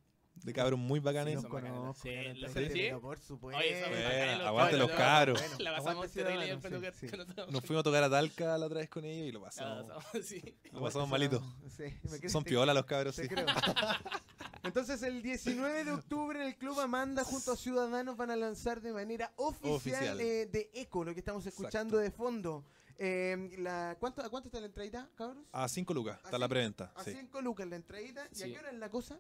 E: de cabros muy bacanes.
F: Bacanas.
D: conozco,
F: Sí, ¿los
D: sí,
F: conocí?
D: Por supuesto.
F: Oye, los
E: aguante los
F: ¿no?
E: cabros.
D: Bueno,
F: La pasamos terrible
D: sí, sí.
E: Nos fuimos a tocar a Talca la otra vez con ellos y lo pasamos.
F: pasamos, sí.
E: Lo pasamos malito.
D: Sí, me
E: Son piola los cabros, sí.
D: creo. Entonces el 19 de octubre en el Club Amanda junto a Ciudadanos van a lanzar de manera oficial,
E: Oficial.
D: eh, de Eco, lo que estamos escuchando de fondo. Eh, la, ¿cuánto, ¿A cuánto está la entradita, cabros?
E: A 5 lucas,
D: A
E: está la preventa.
D: A
E: sí.
D: 5 lucas la entradita. ¿Y a
F: Sí.
D: qué hora es la cosa?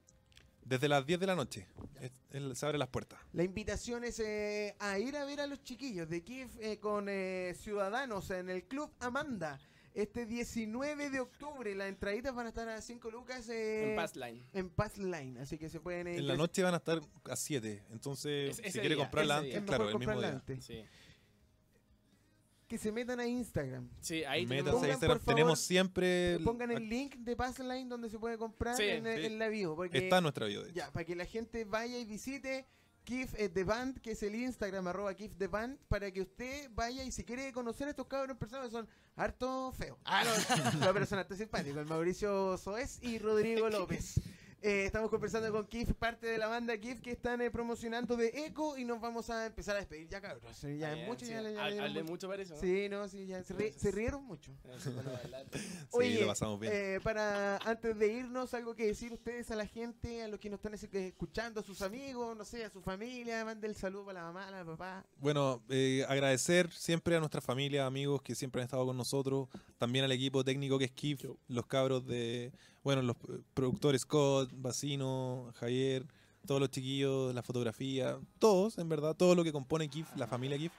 E: Desde las 10 de la noche es- es- se abren las puertas.
D: La invitación es eh, a ir a ver a los chiquillos de Kiev eh, con eh, Ciudadanos en el Club Amanda. Este 19 de octubre, las entraditas van a estar a 5 lucas eh,
F: En Pass Line.
D: en Pass Line, así que se pueden... eh,
E: En la noche van a estar a 7. Entonces,
F: Es-
E: si quiere comprarla antes, claro, el mismo día.
D: antes.
F: Sí.
D: Que se metan a Instagram.
F: Sí, ahí
E: Métanse
F: tenemos-
E: a
D: Pongan,
E: Instagram.
D: por favor,
E: Tenemos siempre. el-
D: Pongan el link de Passline donde se puede comprar
F: Sí,
D: en,
E: sí.
D: en la bio. Porque,
E: Está en nuestra video. de hecho.
D: ya, para que la gente vaya y visite Kif eh, The Band, que es el Instagram, arroba Kif The Band, para que usted vaya y si quiere conocer a estos cabros en persona, son harto feos. Ah, no, no, pero son harto simpáticos. El Mauricio Soez y Rodrigo López. Eh, estamos conversando con Kif, parte de la banda Kif, que están eh, promocionando de Eco y nos vamos a empezar a despedir ya, cabros. Ya,
F: Bien,
D: mucho,
F: sí.
D: ya,
F: Hablé mucho parece, ¿no?
D: Sí, no, sí, ya se, ri- se rieron mucho.
F: Sí,
E: lo pasamos bien.
D: eh, para antes de irnos, algo que decir ustedes a la gente, a los que nos están es- escuchando, a sus amigos, no sé, a su familia, mande el saludo para la mamá, a la papá.
E: Bueno, eh, agradecer siempre a nuestra familia, amigos que siempre han estado con nosotros, también al equipo técnico que es Kif, los cabros de, bueno, los productores Scott, Bacino, Javier, todos los chiquillos, la fotografía, todos, en verdad, todo lo que compone Kif, la familia Kif.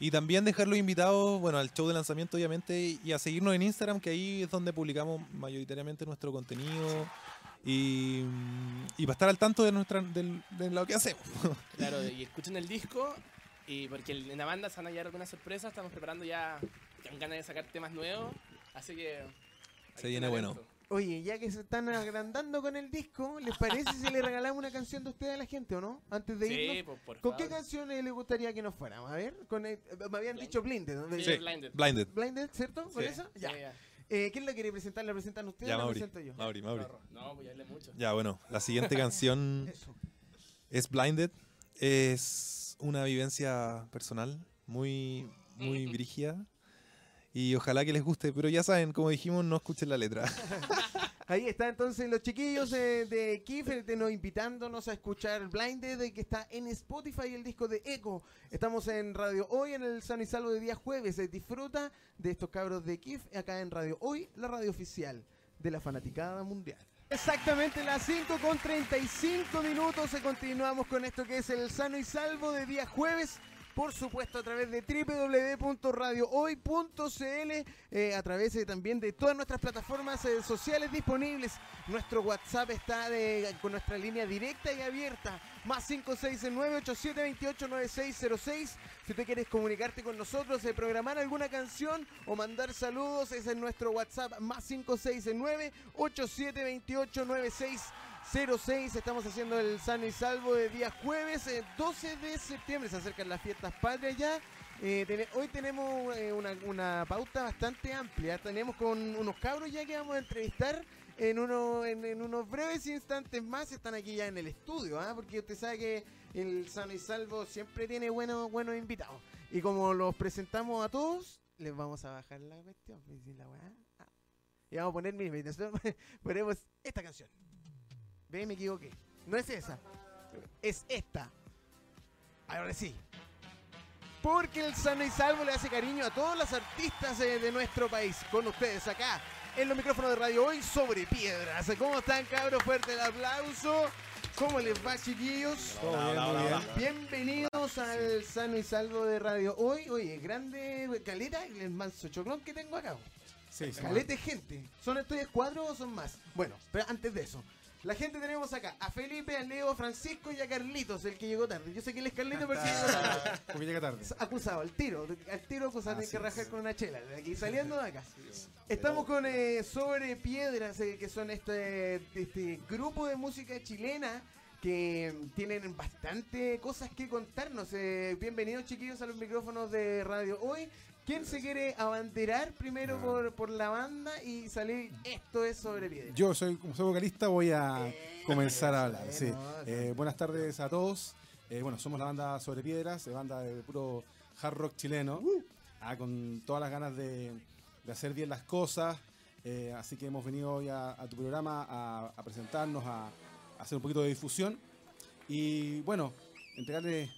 E: Y también dejarlos invitados, bueno, al show de lanzamiento, obviamente, y a seguirnos en Instagram, que ahí es donde publicamos mayoritariamente nuestro contenido. Y, y para estar al tanto de, nuestra, del- de lo que hacemos.
F: Claro, y escuchen el disco. Y porque en la banda se van a llegar algunas sorpresas. Estamos preparando ya con ganas de sacar temas nuevos. Así que.
E: Se viene bueno.
D: Oye, ya que se están agrandando con el disco, ¿les parece si le regalamos una canción de ustedes a la gente o no? Antes de
F: Sí,
D: irnos.
F: por, por
D: ¿Con
F: favor.
D: qué canciones les gustaría que nos fuéramos? A ver, con el- me habían
F: Blind.
D: dicho Blinded, ¿no?
F: Sí,
E: Sí.
F: Blinded.
E: Blinded.
D: Blinded, ¿cierto? ¿Con
E: Sí.
D: esa? Ya. Eh, ¿Quién la quiere presentar? ¿La presentan ustedes
E: Ya,
D: o la
E: Mauri.
D: presento yo?
E: Mauri, Mauri.
F: No, pues ya hablé mucho.
E: Ya, bueno, la siguiente canción es Blinded. Es una vivencia personal muy, muy brígida. Y ojalá que les guste, pero ya saben, como dijimos, no escuchen la letra.
D: Ahí está entonces los chiquillos eh, de Kiefer de nos invitándonos a escuchar Blinded eh, que está en Spotify el disco de Echo. Estamos en Radio Hoy en el San y Salvo de día jueves. Eh, disfruta de estos cabros de Kif acá en Radio Hoy, la radio oficial de la fanaticada mundial. Exactamente las 5 con 35 minutos y continuamos con esto que es el Sano y Salvo de día jueves. Por supuesto, a través de www.radiohoy.cl, eh, a través eh, también de todas nuestras plataformas eh, sociales disponibles. Nuestro WhatsApp está con nuestra línea directa y abierta, más 569-8728-9606. Si usted quieres comunicarte con nosotros, programar alguna canción o mandar saludos, es nuestro WhatsApp, más 569-8728-9606. 06. Estamos haciendo el sano y salvo de día jueves, eh, 12 de septiembre. Se acercan las fiestas patrias ya. Eh, hoy tenemos eh, una, una pauta bastante amplia. Tenemos con unos cabros ya que vamos a entrevistar en, uno, en, unos breves instantes más. Están aquí ya en el estudio, ¿ah? porque usted sabe que el sano y salvo siempre tiene buenos, invitados. Y como los presentamos a todos, les vamos a bajar la cuestión. ah. Y vamos a poner, mire, nosotros ponemos esta canción. Ve, me equivoqué. No es esa. Es esta. Ahora sí. Porque el sano y salvo le hace cariño a todos los artistas de nuestro país. Con ustedes acá, en los micrófonos de radio hoy sobre piedras. ¿Cómo están, cabros? Fuerte el aplauso. ¿Cómo les va, chiquillos? Bienvenidos al sano y salvo de radio hoy. Oye, grande caleta, el manso choclón que tengo acá.
G: Sí, sí.
D: Calete gente. ¿Son estos cuadros o son más? Bueno, pero antes de eso, La gente tenemos acá a Felipe, a Leo, a Francisco y a Carlitos, el que llegó tarde. Yo sé que él es Carlitos, pero que llegó tarde.
G: Porque llega tarde.
D: Acusado, al tiro, al tiro acusado,
G: Así
D: tiene que rajar con una chela, de aquí saliendo de acá. Estamos con eh, Sobre Piedras, eh, que son este, este grupo de música chilena que tienen bastante cosas que contarnos. Eh, bienvenidos chiquillos a los micrófonos de Radio Hoy. ¿Quién se quiere abanderar primero por, por la banda y salir? Esto es Sobre Piedras.
G: Yo soy, como soy vocalista, voy a
D: Eh,
G: comenzar a hablar. Sí. Eh, buenas tardes a todos. Eh, bueno, somos la banda Sobre Piedras, eh, banda de puro hard rock chileno, ah, con todas las ganas de, de hacer bien las cosas. Así que hemos venido hoy a, a tu programa a, a presentarnos, a, a hacer un poquito de difusión y bueno, entregarle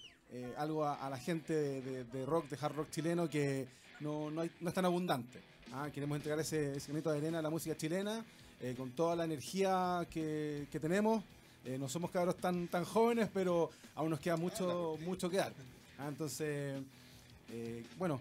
G: algo a, a la gente de, de- de rock, de hard rock chileno que no, no, hay- no es tan abundante. Ah, queremos entregar ese, ese granito de arena a la música chilena eh, con toda la energía que, que tenemos. Eh, no somos cabros tan, tan jóvenes, pero aún nos queda mucho, mucho que dar. Ah, entonces, eh, bueno,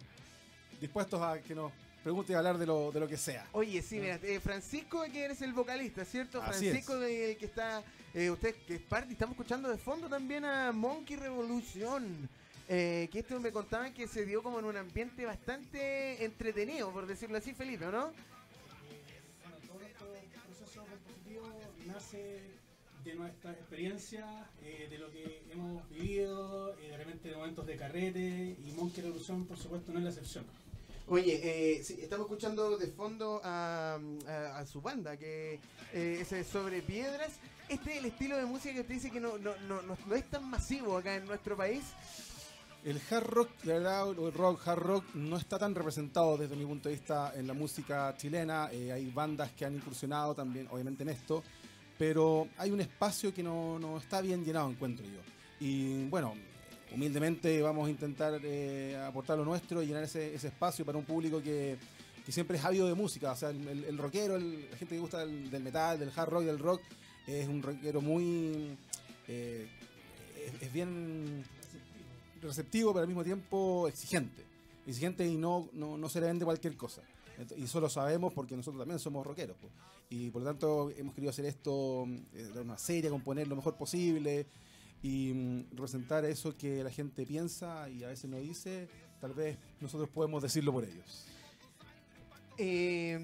G: dispuestos a que nos pregunte y hablar de lo, de lo que sea.
D: Oye, sí, mira, eh, Francisco, que eres el vocalista, ¿cierto?
G: Así
D: Francisco, de- el que está, eh, usted que es parte, estamos escuchando de fondo también a Monkey Revolution. Eh, que esto me contaban que se dio como en un ambiente bastante entretenido, por decirlo así, Felipe, ¿o ¿no?
H: Bueno, todo este proceso compositivo nace de nuestra experiencia, eh, de lo que hemos vivido, eh, de repente de momentos de carrete, y Monkey Revolution, por supuesto, no es la excepción.
D: Oye, eh, sí, estamos escuchando de fondo a, a- a su banda, que eh, es sobre piedras. Este es el estilo de música que usted dice que no, no, no, no- no es tan masivo acá en nuestro país.
G: El hard rock, el rock, hard rock, no está tan representado desde mi punto de vista en la música chilena. Eh, hay bandas que han incursionado también, obviamente, en esto, pero hay un espacio que no, no está bien llenado, encuentro yo. Y bueno, humildemente vamos a intentar eh, aportar lo nuestro y llenar ese, ese espacio para un público que, que siempre es ávido de música. O sea, el, rockero, la gente que gusta del, metal, del hard rock, del rock, es un rockero muy. eh, es bien receptivo, pero al mismo tiempo exigente. Exigente y no, no, no se le vende cualquier cosa. Y eso lo sabemos porque nosotros también somos rockeros. Y por lo tanto hemos querido hacer esto eh, de una serie, componer lo mejor posible y mm, representar eso que la gente piensa y a veces no dice. Tal vez nosotros podemos decirlo por ellos.
D: Eh,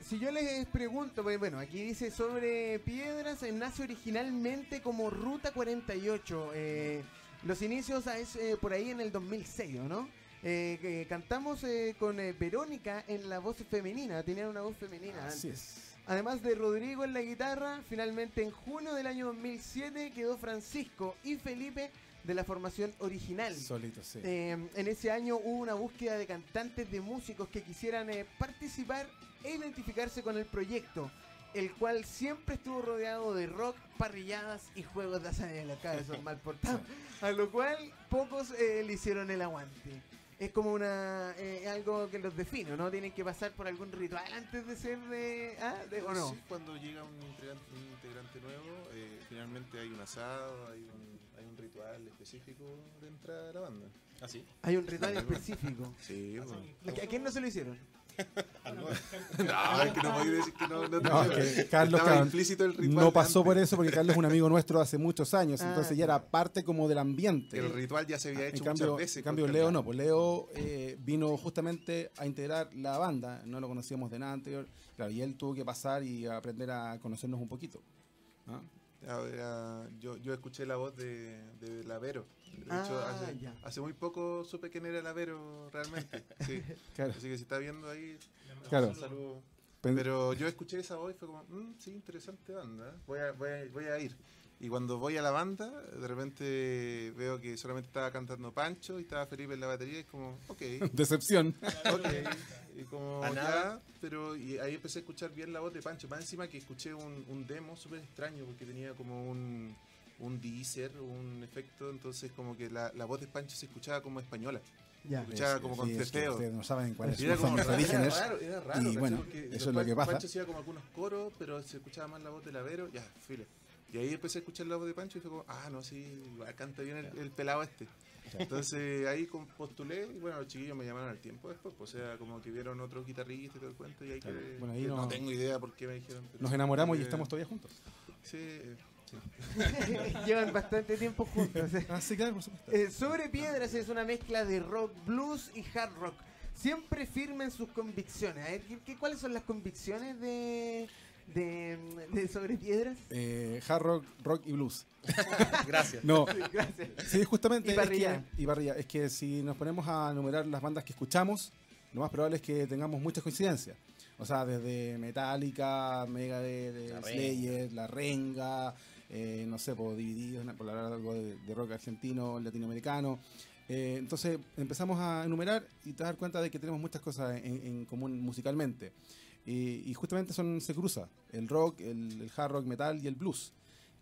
D: si yo les pregunto, bueno, aquí dice sobre piedras, nace originalmente como Ruta 48. eh, los inicios es eh, por ahí en el 2006, ¿o ¿no? Eh, cantamos eh, con Verónica en la voz femenina, tenían una voz femenina
G: Así
D: antes.
G: es.
D: Además de Rodrigo en la guitarra, finalmente en junio del año 2007 quedó Francisco y Felipe de la formación original.
G: Solito, sí.
D: En ese año hubo una búsqueda de cantantes, de músicos que quisieran participar e identificarse con el proyecto, el cual siempre estuvo rodeado de rock, parrilladas y juegos de azar en la cara, esos mal portados, a lo cual pocos eh, le hicieron el aguante. Es como una eh, algo que los define, ¿no? Tienen que pasar por algún ritual antes de ser de... ¿Ah? de- ¿O no?
I: Sí, cuando llega un integrante, un integrante nuevo, eh, finalmente hay un asado, hay un, hay un ritual específico de entrada a la banda. ¿Ah, sí?
D: Hay un ritual específico.
I: Sí, bueno.
D: ¿A quién no se lo hicieron?
I: no, es que no voy a decir que no. No,
G: No, que Carlos
I: Estaba
G: claro,
I: implícito el ritual
G: no pasó por eso porque Carlos es un amigo nuestro hace muchos años,
D: Ah,
G: entonces ya era parte como del ambiente.
I: El ritual ya se había
G: en
I: hecho
G: cambio,
I: muchas veces.
G: en cambio Leo no, pues Leo eh, vino justamente a integrar la banda, no lo conocíamos de nada anterior, claro, y él tuvo que pasar y aprender a conocernos un poquito. ¿ah?
I: A ver, ah, yo, yo escuché la voz de, de Lavero. De hecho,
D: Ah,
I: hace,
D: ya.
I: hace muy poco supe quién era Lavero realmente. Sí.
G: Claro,
I: Así que si está viendo ahí,
G: claro.
I: un saludo. Pero yo escuché esa voz y fue como, "Mm, sí, interesante banda, ¿eh? voy a, voy, a, voy a ir. Y cuando voy a la banda, de repente veo que solamente estaba cantando Pancho y estaba Felipe en la batería y es como, ok,
G: Decepción.
I: ok. Y como,
F: A
I: ya,
F: nada.
I: pero y ahí empecé a escuchar bien la voz de Pancho. Más encima que escuché un, un demo súper extraño porque tenía como un, un deezer, un efecto, entonces como que la, la voz de Pancho se escuchaba como española.
D: Ya.
I: Se escuchaba como con
G: Sí, es que
I: teteo.
G: ustedes no saben cuáles
I: Y era
G: son
I: como
G: los
I: raro,
G: orígenes.
I: Era raro, era raro,
G: y
I: ¿cachai?
G: bueno,
I: Porque
G: eso es lo que pasa.
I: Pancho hacía como algunos coros, pero se escuchaba más la voz del Avero, ya, filo. Y ahí empecé a escuchar la voz de Pancho y fue como, ah, no, sí, igual canta bien el, el pelado este. Entonces ahí postulé y bueno, los chiquillos me llamaron al tiempo después, pues, o sea, como que vieron otro guitarrista y todo el cuento y ahí
G: Claro.
I: que,
G: Bueno, ahí
I: que
G: no-
I: no tengo idea por qué me dijeron.
G: Nos enamoramos y
I: eh,
G: estamos todavía juntos.
I: Sí, eh, sí.
D: Llevan bastante tiempo juntos.
G: Ah, sí, claro, por supuesto.
D: Eh, Sobre Piedras es una mezcla de rock, blues y hard rock. Siempre firmen sus convicciones. A ver, ¿qué- qué- ¿cuáles son las convicciones de, de, de Sobre Piedras?
G: Eh, hard rock, rock y blues.
F: Gracias.
G: No,
D: Gracias.
G: sí, justamente.
D: Y
G: es que-
D: parrilla.
G: y parrilla. Es que si nos ponemos a enumerar las bandas que escuchamos, lo más probable es que tengamos muchas coincidencias. O sea, desde Metallica, Megadeth,
F: La Renga.
G: Slayer, La Renga, eh, no sé, por Divididos, por hablar algo de, de rock argentino, latinoamericano. Eh, entonces empezamos a enumerar y te das dar cuenta de que tenemos muchas cosas en, en común musicalmente. Y, y justamente son, se cruza el rock, el, el hard rock metal y el blues,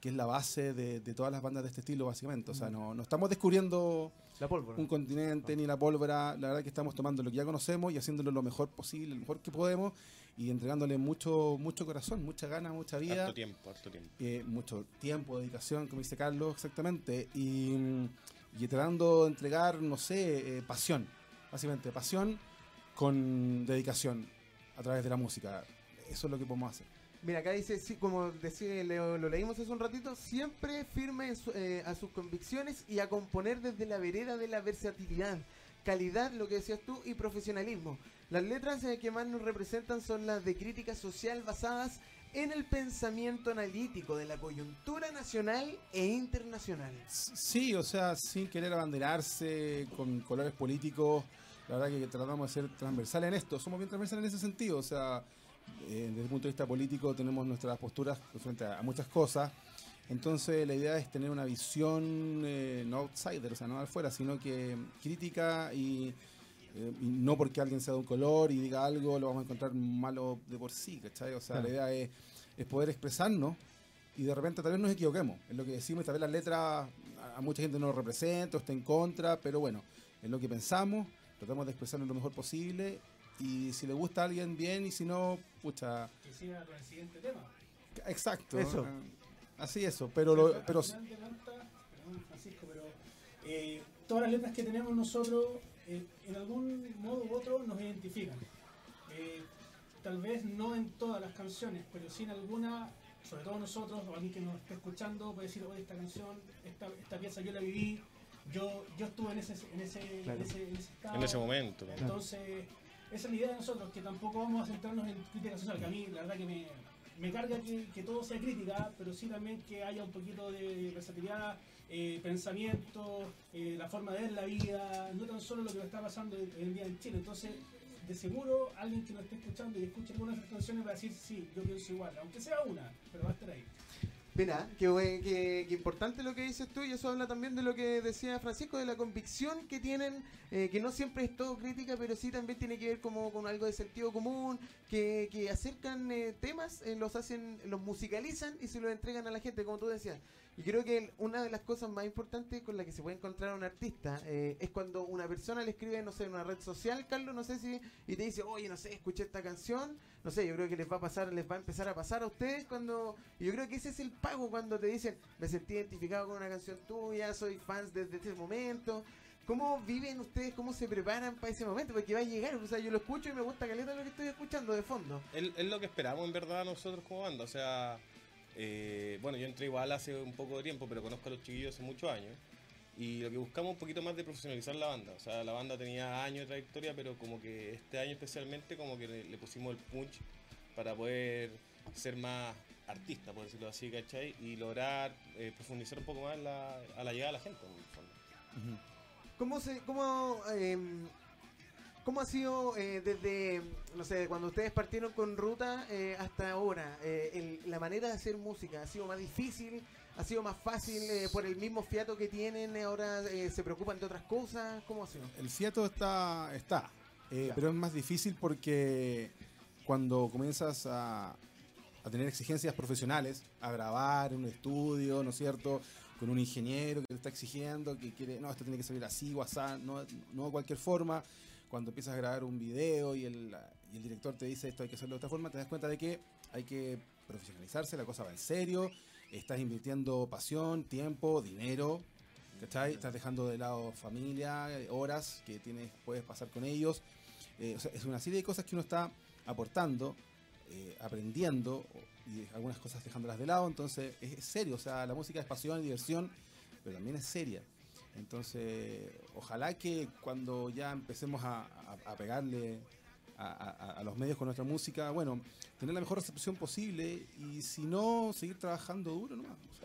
G: que es la base de, de todas las bandas de este estilo básicamente. O sea, no, no estamos descubriendo
D: La pólvora.
G: un continente ni la pólvora. La verdad que estamos tomando lo que ya conocemos y haciéndolo lo mejor posible, lo mejor que podemos y entregándole mucho, mucho corazón, mucha gana, mucha vida.
J: Harto tiempo, harto tiempo.
G: eh, mucho tiempo, dedicación, como dice Carlos, exactamente, y, y tratando de entregar, no sé, eh, pasión, básicamente, pasión con dedicación a través de la música. Eso es lo que podemos hacer.
D: Mira, acá dice, sí, como decía, lo, lo leímos hace un ratito, siempre firme su- eh, a sus convicciones y a componer desde la vereda de la versatilidad, calidad, lo que decías tú, y profesionalismo. Las letras eh, que más nos representan son las de crítica social basadas en el pensamiento analítico de la coyuntura nacional e internacional.
G: Sí, o sea, sin querer abanderarse con colores políticos, la verdad que tratamos de ser transversales en esto, somos bien transversales en ese sentido, o sea, eh, desde el punto de vista político tenemos nuestras posturas frente a, a muchas cosas, entonces la idea es tener una visión eh, no outsider, o sea, no afuera, sino que crítica y, eh, y no porque alguien sea de un color y diga algo lo vamos a encontrar malo de por sí, ¿cachai? O sea,
D: Claro.
G: la idea es, es poder expresarnos y de repente tal vez nos equivoquemos en lo que decimos, tal vez las letras a, a mucha gente no lo representa o está en contra, pero bueno, es lo que pensamos, tratamos de expresarlo lo mejor posible y si le gusta a alguien bien y si no, pucha,
H: Que siga con el siguiente tema.
G: exacto.
D: Eso.
G: eh, Así eso, pero lo,
H: Al
G: pero
H: final de cuentas, perdón, Francisco, pero eh, todas las letras que tenemos nosotros, eh, en algún modo u otro, nos identifican. Eh, tal vez no en todas las canciones, pero sí en alguna, sobre todo nosotros, o alguien que nos esté escuchando, puede decir, oye, esta canción, esta, esta pieza yo la viví, yo, yo estuve en ese, en ese,
D: Claro.
H: en ese, en ese estado.
J: En ese momento.
H: Entonces, esa es la idea de nosotros, que tampoco vamos a centrarnos en crítica social, que a mí la verdad que me, me carga que, que todo sea crítica, pero sí también que haya un poquito de versatilidad, eh, pensamiento, eh, la forma de ver la vida, no tan solo lo que está pasando en día en Chile. Entonces, de seguro, alguien que nos esté escuchando y escuche algunas de estas canciones va a decir, sí, yo pienso igual, aunque sea una, pero va a estar ahí.
D: Mira, qué, qué- qué importante lo que dices tú y eso habla también de lo que decía Francisco, de la convicción que tienen, eh, que no siempre es todo crítica, pero sí también tiene que ver como con algo de sentido común, que, que acercan eh, temas, eh, los hacen, los musicalizan y se los entregan a la gente, como tú decías. Y creo que el- una de las cosas más importantes con la que se puede encontrar un artista eh, es cuando una persona le escribe, no sé, en una red social, Carlos, no sé si, y te dice, oye, no sé, escuché esta canción, no sé, yo creo que les va a pasar, les va a empezar a pasar a ustedes cuando, y yo creo que ese es el pago cuando te dicen, me sentí identificado con una canción tuya, soy fans desde ese momento. ¿Cómo viven ustedes, cómo se preparan para ese momento? Porque va a llegar, o sea, yo lo escucho y me gusta caleta lo que estoy escuchando de fondo.
J: Es, es lo que esperamos en verdad nosotros como banda. O sea, eh, bueno, yo entré igual hace un poco de tiempo, pero conozco a los chiquillos hace muchos años. Y lo que buscamos un poquito más de profesionalizar la banda. O sea, la banda tenía años de trayectoria, pero como que este año especialmente como que le, pusimos el punch para poder ser más artista, por decirlo así, ¿cachai? Y lograr eh, profundizar un poco más a la llegada de la gente, en el fondo.
D: ¿Cómo se, cómo, em, cómo ha sido eh, desde, no sé, cuando ustedes partieron con Ruta eh, hasta ahora? Eh, el- la manera de hacer música, ¿ha sido más difícil? ¿Ha sido más fácil eh, por el mismo fiato que tienen? ¿Ahora eh, se preocupan de otras cosas? ¿Cómo ha sido?
G: el fiato está, está eh, pero es más difícil porque cuando comienzas a, a tener exigencias profesionales, a grabar en un estudio, ¿no es cierto? Con un ingeniero que te está exigiendo, que quiere, no, esto tiene que salir así o así, no, no de cualquier forma. Cuando empiezas a grabar un video y el, y el director te dice esto hay que hacerlo de esta forma, te das cuenta de que hay que profesionalizarse, la cosa va en serio, estás invirtiendo pasión, tiempo, dinero, ¿cachai? Estás dejando de lado familia, horas que tienes, puedes pasar con ellos. Eh, o sea, es una serie de cosas que uno está aportando eh, aprendiendo y algunas cosas dejándolas de lado, entonces es, es serio, o sea, la música es pasión y diversión, pero también es seria. Entonces, ojalá que cuando ya empecemos a, pegarle a, los medios con nuestra música, bueno, tener la mejor recepción posible y si no, seguir trabajando duro nomás. O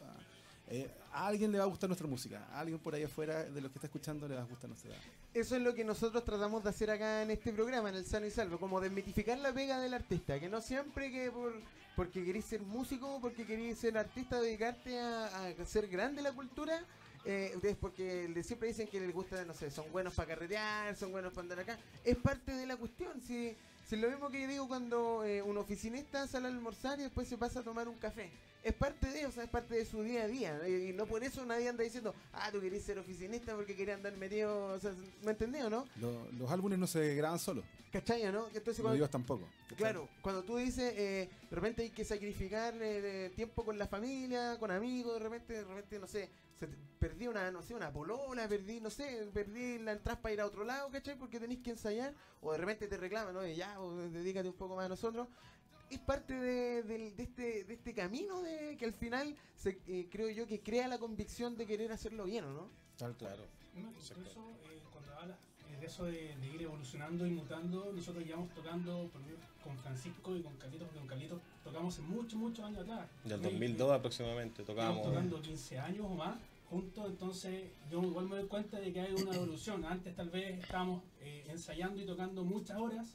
G: eh, a alguien le va a gustar nuestra música, a alguien por ahí afuera de los que está escuchando le va a gustar nuestra
D: Eso es lo que nosotros tratamos de hacer acá en este programa, en el Sano y Salvo, como desmitificar la pega del artista, que no siempre que por porque querés ser músico, porque querés ser artista, dedicarte a, a hacer grande la cultura, eh, ustedes porque le- siempre dicen que les gusta, no sé, son buenos para carretear, son buenos para andar acá, es parte de la cuestión, si, si es lo mismo que yo digo cuando eh, un oficinista sale a almorzar y después se pasa a tomar un café. Es parte de, o sea, es parte de su día a día. Y, y no por eso nadie anda diciendo, ah, tú querés ser oficinista porque querés andar metido, o sea, ¿me entendés o no?
G: Lo- los álbumes no se graban solos,
D: ¿Cachai, o no? Entonces, cuando-
G: tampoco.
D: Claro, cuando tú dices, eh, de repente hay que sacrificar eh, tiempo con la familia, con amigos, de repente, de repente, no sé, se te- perdí una, no sé, una polola, perdí, no sé, perdí la entrada para ir a otro lado, ¿cachai? Porque tenéis que ensayar, o de repente te reclaman, ¿no? Y ya, o dedícate un poco más a nosotros. Es parte de, del- de este, de este camino de que al final, se, eh, creo yo, que crea la convicción de querer hacerlo bien, ¿o no?
J: Claro.
H: No, incluso eso de, de ir evolucionando y mutando, nosotros llevamos tocando con Francisco y con Carlitos, porque con Carlitos tocamos en muchos, muchos años atrás.
J: Del
H: Sí,
J: 2002 aproximadamente tocábamos.
H: tocando 15 años o más juntos, entonces yo igual me doy cuenta de que hay una evolución. Antes tal vez estábamos eh, ensayando y tocando muchas horas.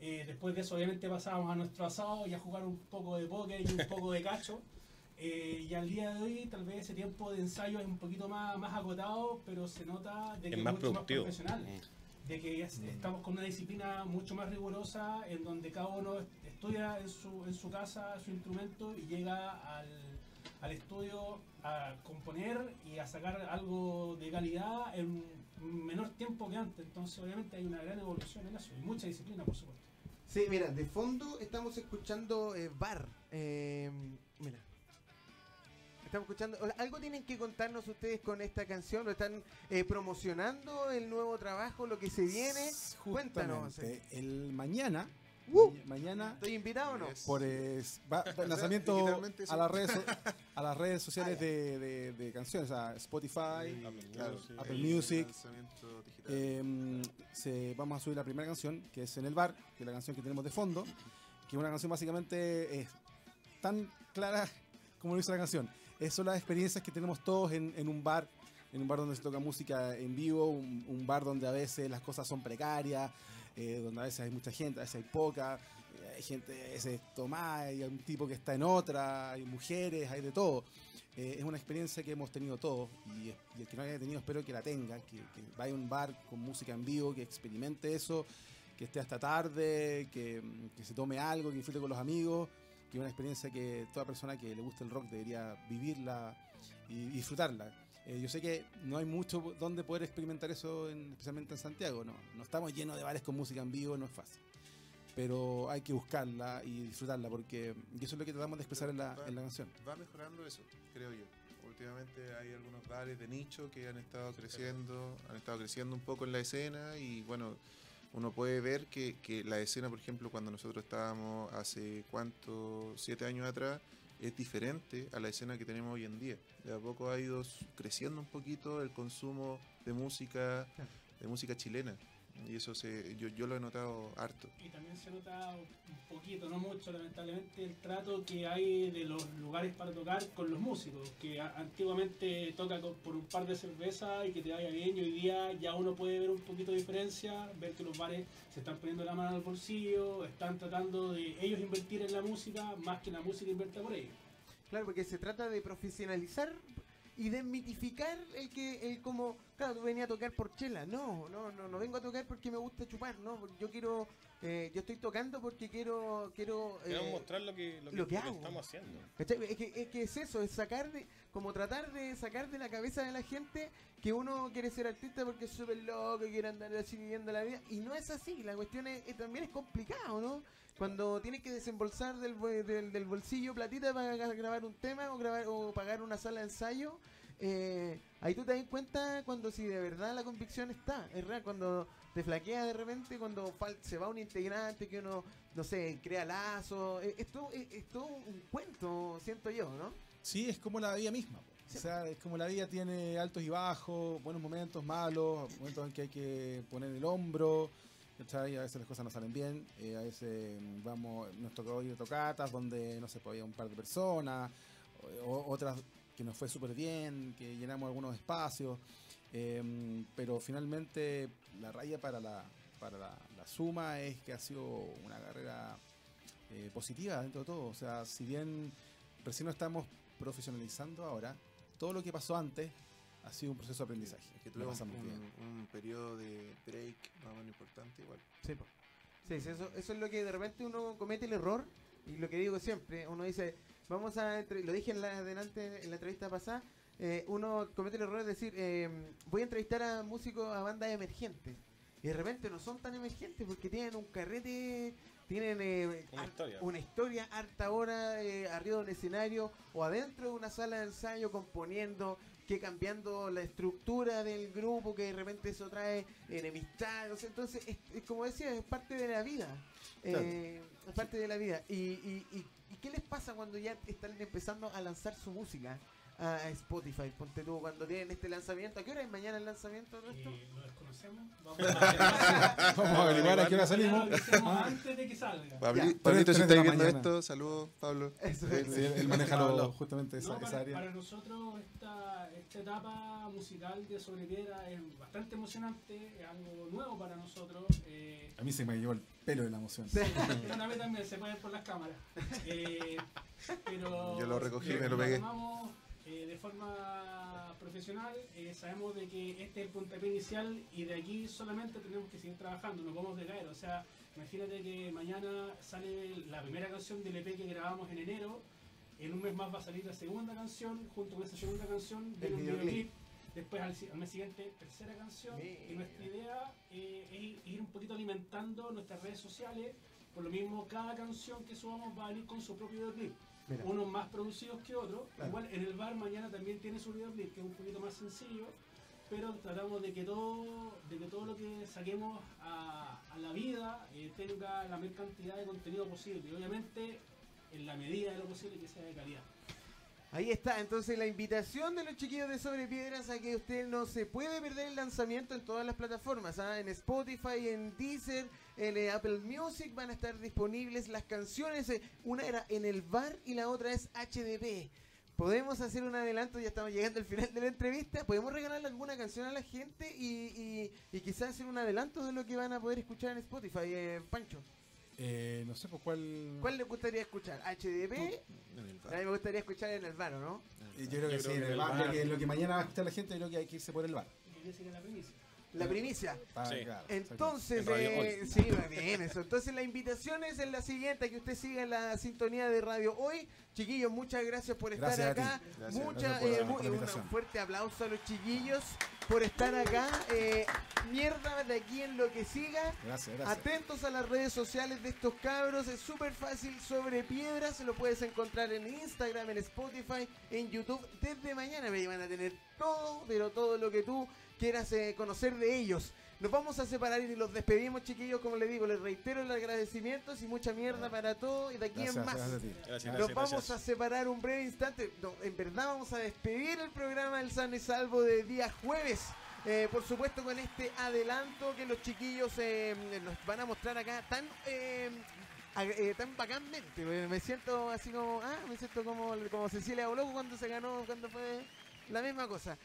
H: eh, después de eso obviamente pasábamos a nuestro asado y a jugar un poco de póker y un poco de cacho. Eh, y al día de hoy tal vez ese tiempo de ensayo es un poquito más, más agotado, pero se nota de que
J: Es
H: es
J: más
H: mucho más
J: productivo.
H: profesional
J: Mm.
H: de que es- estamos con una disciplina mucho más rigurosa en donde cada uno est- estudia en su, en su casa su instrumento y llega al, al estudio a componer y a sacar algo de calidad en menor tiempo que antes. Entonces obviamente hay una gran evolución en eso y mucha disciplina por supuesto.
D: Sí, mira, de fondo estamos escuchando eh, Bar. Eh. Estamos escuchando. Algo tienen que contarnos ustedes con esta canción. ¿Lo están eh, promocionando el nuevo trabajo, lo que se viene? Cuéntanos.
G: Justamente, el mañana,
D: Uh.
G: maña- mañana
D: ¿Estoy invitado o no?
G: por es- va-
I: sea,
G: lanzamiento a las redes a las redes
D: Ah,
G: sociales de, de- de canciones, a Spotify,
I: Claro,
G: Apple Music. Eh, se, vamos a subir la primera canción, que es En el Bar, que es la canción que tenemos de fondo, que es una canción básicamente es tan clara como lo dice la canción. Son las experiencias que tenemos todos en, un bar, en un bar donde se toca música en vivo, un, bar donde a veces las cosas son precarias, eh, donde a veces hay mucha gente, a veces hay poca, eh, hay gente a veces tomada, hay un tipo que está en otra, hay mujeres, hay de todo. Eh, es una experiencia que hemos tenido todos y, el que no haya tenido espero que la tenga, que, que vaya a un bar con música en vivo, que experimente eso, que esté hasta tarde, que, que se tome algo, que disfrute con los amigos, que es una experiencia que toda persona que le gusta el rock debería vivirla y disfrutarla. Eh, yo sé que no hay mucho donde poder experimentar eso, en- especialmente en Santiago, no, no estamos llenos de bares con música en vivo, no es fácil. Pero hay que buscarla y disfrutarla porque y eso es lo que tratamos de expresar en la, en la canción.
I: Va mejorando eso, creo yo. Últimamente hay algunos bares de nicho que han estado creciendo, han estado creciendo un poco en la escena y bueno, uno puede ver que, que la escena, por ejemplo, cuando nosotros estábamos hace cuánto, siete años atrás, es diferente a la escena que tenemos hoy en día. De a poco ha ido creciendo un poquito el consumo de música, de música chilena. Y eso se, yo, yo lo he notado harto.
H: Y también se nota un poquito, no mucho lamentablemente, el trato que hay de los lugares para tocar con los músicos, que a- antiguamente toca con- por un par de cervezas y que te vaya bien, y hoy día ya uno puede ver un poquito de diferencia, ver que los bares se están poniendo la mano al bolsillo, están tratando de ellos invertir en la música más que la música invierta por ellos.
D: Claro, porque se trata de profesionalizar y desmitificar el que, el como, claro, tú venías a tocar por chela. No, no, no, no vengo a tocar porque me gusta chupar, no, porque yo quiero, eh, yo estoy tocando porque quiero, quiero, eh,
J: mostrar lo que, lo que,
D: lo que
J: lo que
D: hago.
J: estamos haciendo.
D: Es que, es que es eso, es sacar de, como tratar de sacar de la cabeza de la gente que uno quiere ser artista porque es súper loco, quiere andar así viviendo la vida. Y no es así, la cuestión es, es- también es complicado, ¿no? Cuando tienes que desembolsar del, del, del bolsillo platita para gra- grabar un tema o grabar o pagar una sala de ensayo, eh, ahí tú te das cuenta cuando si de verdad la convicción está. Es real, cuando ¿Te flaquea de repente cuando fal- se va un integrante que uno, no sé, crea lazos? Eh, Esto es, es todo un cuento, siento yo, ¿no?
G: Sí, es como la vida misma. O sea, es como la vida tiene altos y bajos, buenos momentos, malos, momentos en que hay que poner el hombro. A veces las cosas no salen bien, eh, a veces mm, vamos, nos tocó ir a tocatas donde no se podía un par de personas, o- otras que nos fue súper bien, que llenamos algunos espacios, eh, pero finalmente la raya para la, para la, suma es que ha sido una carrera eh, positiva dentro de todo. O sea, si bien recién nos estamos profesionalizando ahora, todo lo que pasó antes ha sido un proceso de aprendizaje.
I: Es que
G: Lo
I: tuvimos un, un periodo de break más o menos importante igual.
D: Sí. Sí, sí, eso, eso es lo que de repente uno comete el error. Y lo que digo siempre, uno dice, vamos a. entre- Lo dije en la, adelante en la entrevista pasada. eh, uno comete el error de decir, eh, voy a entrevistar a músicos, a bandas emergentes. Y de repente no son tan emergentes porque tienen un carrete, tienen eh,
J: Una historia.
D: una historia harta hora eh, arriba de un escenario o adentro de una sala de ensayo componiendo, que cambiando la estructura del grupo, que de repente eso trae enemistad. o sea, entonces, es, es como decía, es parte de la vida.
G: Claro.
D: Eh, es parte de la vida. Y, y, y- ¿y qué les pasa cuando ya están empezando a lanzar su música a, Spotify? Ponte tú, cuando tienen este lanzamiento. ¿A qué hora es mañana el lanzamiento?
H: Eh, lo desconocemos. Vamos a,
G: Vamos a averiguar a qué hora salimos.
H: Antes de que salga.
I: Pablito, si estáis viendo
G: mañana.
I: esto, saludos, Pablo.
D: Eso
I: Él-
G: Sí, él, él maneja lo- justamente esa,
H: No,
G: esa
H: para,
G: área.
H: para nosotros esta, esta etapa musical de Sobrepiedra es bastante emocionante, es algo nuevo para nosotros. eh,
G: A mí se me llevó el pelo de la emoción.
H: Pero a mí también se puede ver por las cámaras. Eh, pero
I: Yo lo recogí y me lo pegué.
H: eh, de forma profesional. eh, sabemos de que este es el puntapié inicial y de aquí solamente tenemos que seguir trabajando, no podemos decaer. O sea, imagínate que mañana sale la primera canción del EP que grabamos en enero. En un mes más va a salir la segunda canción, junto con esa segunda canción un
D: videoclip.
H: Después al, mes siguiente, tercera canción. Y nuestra idea eh, es ir, ir un poquito alimentando nuestras redes sociales. Por lo mismo, cada canción que subamos va a venir con su propio videoclip.
D: Mira.
H: Unos más producidos que otros.
D: Claro.
H: Igual en el bar mañana también tiene su videoclip, que es un poquito más sencillo. Pero tratamos de que todo, de que todo lo que saquemos a, a la vida eh, tenga la mayor cantidad de contenido posible. Y obviamente, en la medida de lo posible, que sea de calidad.
D: Ahí está, entonces la invitación de los chiquillos de Sobre Piedras a que usted no se puede perder el lanzamiento en todas las plataformas, ¿ah? en Spotify, en Deezer, en eh, Apple Music van a estar disponibles las canciones, eh, una era en el bar y la otra es HDP. Podemos hacer un adelanto, ya estamos llegando al final de la entrevista, podemos regalarle alguna canción a la gente y, y, y quizás hacer un adelanto de lo que van a poder escuchar en Spotify, eh, Pancho.
G: Eh, no sé por cuál.
D: ¿Cuál le gustaría escuchar? ¿HDP? A mí me gustaría escuchar en el bar, ¿o ¿no?
G: Eh, Yo creo que
J: Yo
G: sí,
J: creo
G: en
J: que
G: el
J: el
G: bar,
J: bar.
G: lo que, que mañana va a escuchar la gente, yo creo que hay que irse por el bar.
H: Y esa sería la primicia.
D: La primicia.
G: Ah,
J: Sí.
D: Entonces, eh, sí, va bien eso. Entonces la invitación es en la siguiente, que usted siga la sintonía de Radio Hoy. Chiquillos, muchas gracias por estar
G: Gracias
D: acá.
I: Gracias.
D: Mucha,
G: Gracias por la-
D: eh, un fuerte aplauso a los chiquillos por estar acá. Eh, mierda de aquí en lo que siga.
G: Gracias, gracias.
D: Atentos a las redes sociales de estos cabros, es súper fácil sobre piedras, lo puedes encontrar en Instagram, en Spotify, en YouTube. Desde mañana me van a tener todo, pero todo lo que tú quieras eh, conocer de ellos. Nos vamos a separar y los despedimos, chiquillos, como les digo, les reitero los agradecimientos y mucha mierda para todos y de aquí
G: Gracias,
D: en más.
G: gracias.
J: Gracias,
D: Nos
J: gracias,
D: vamos
J: gracias.
D: a separar un breve instante. No, en verdad vamos a despedir el programa del Sano y Salvo de día jueves. Eh, por supuesto con este adelanto que los chiquillos eh, nos van a mostrar acá tan eh, eh, tan bacánmente. Me- Me siento así como, ah, me siento como, como Cecilia Boloco cuando se ganó, cuando fue la misma cosa.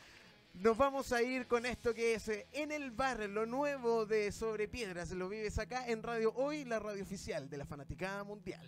D: Nos vamos a ir con esto que es eh, En el Bar, lo nuevo de Sobre Piedras. Lo vives acá en Radio Hoy, la radio oficial de la Fanaticada Mundial.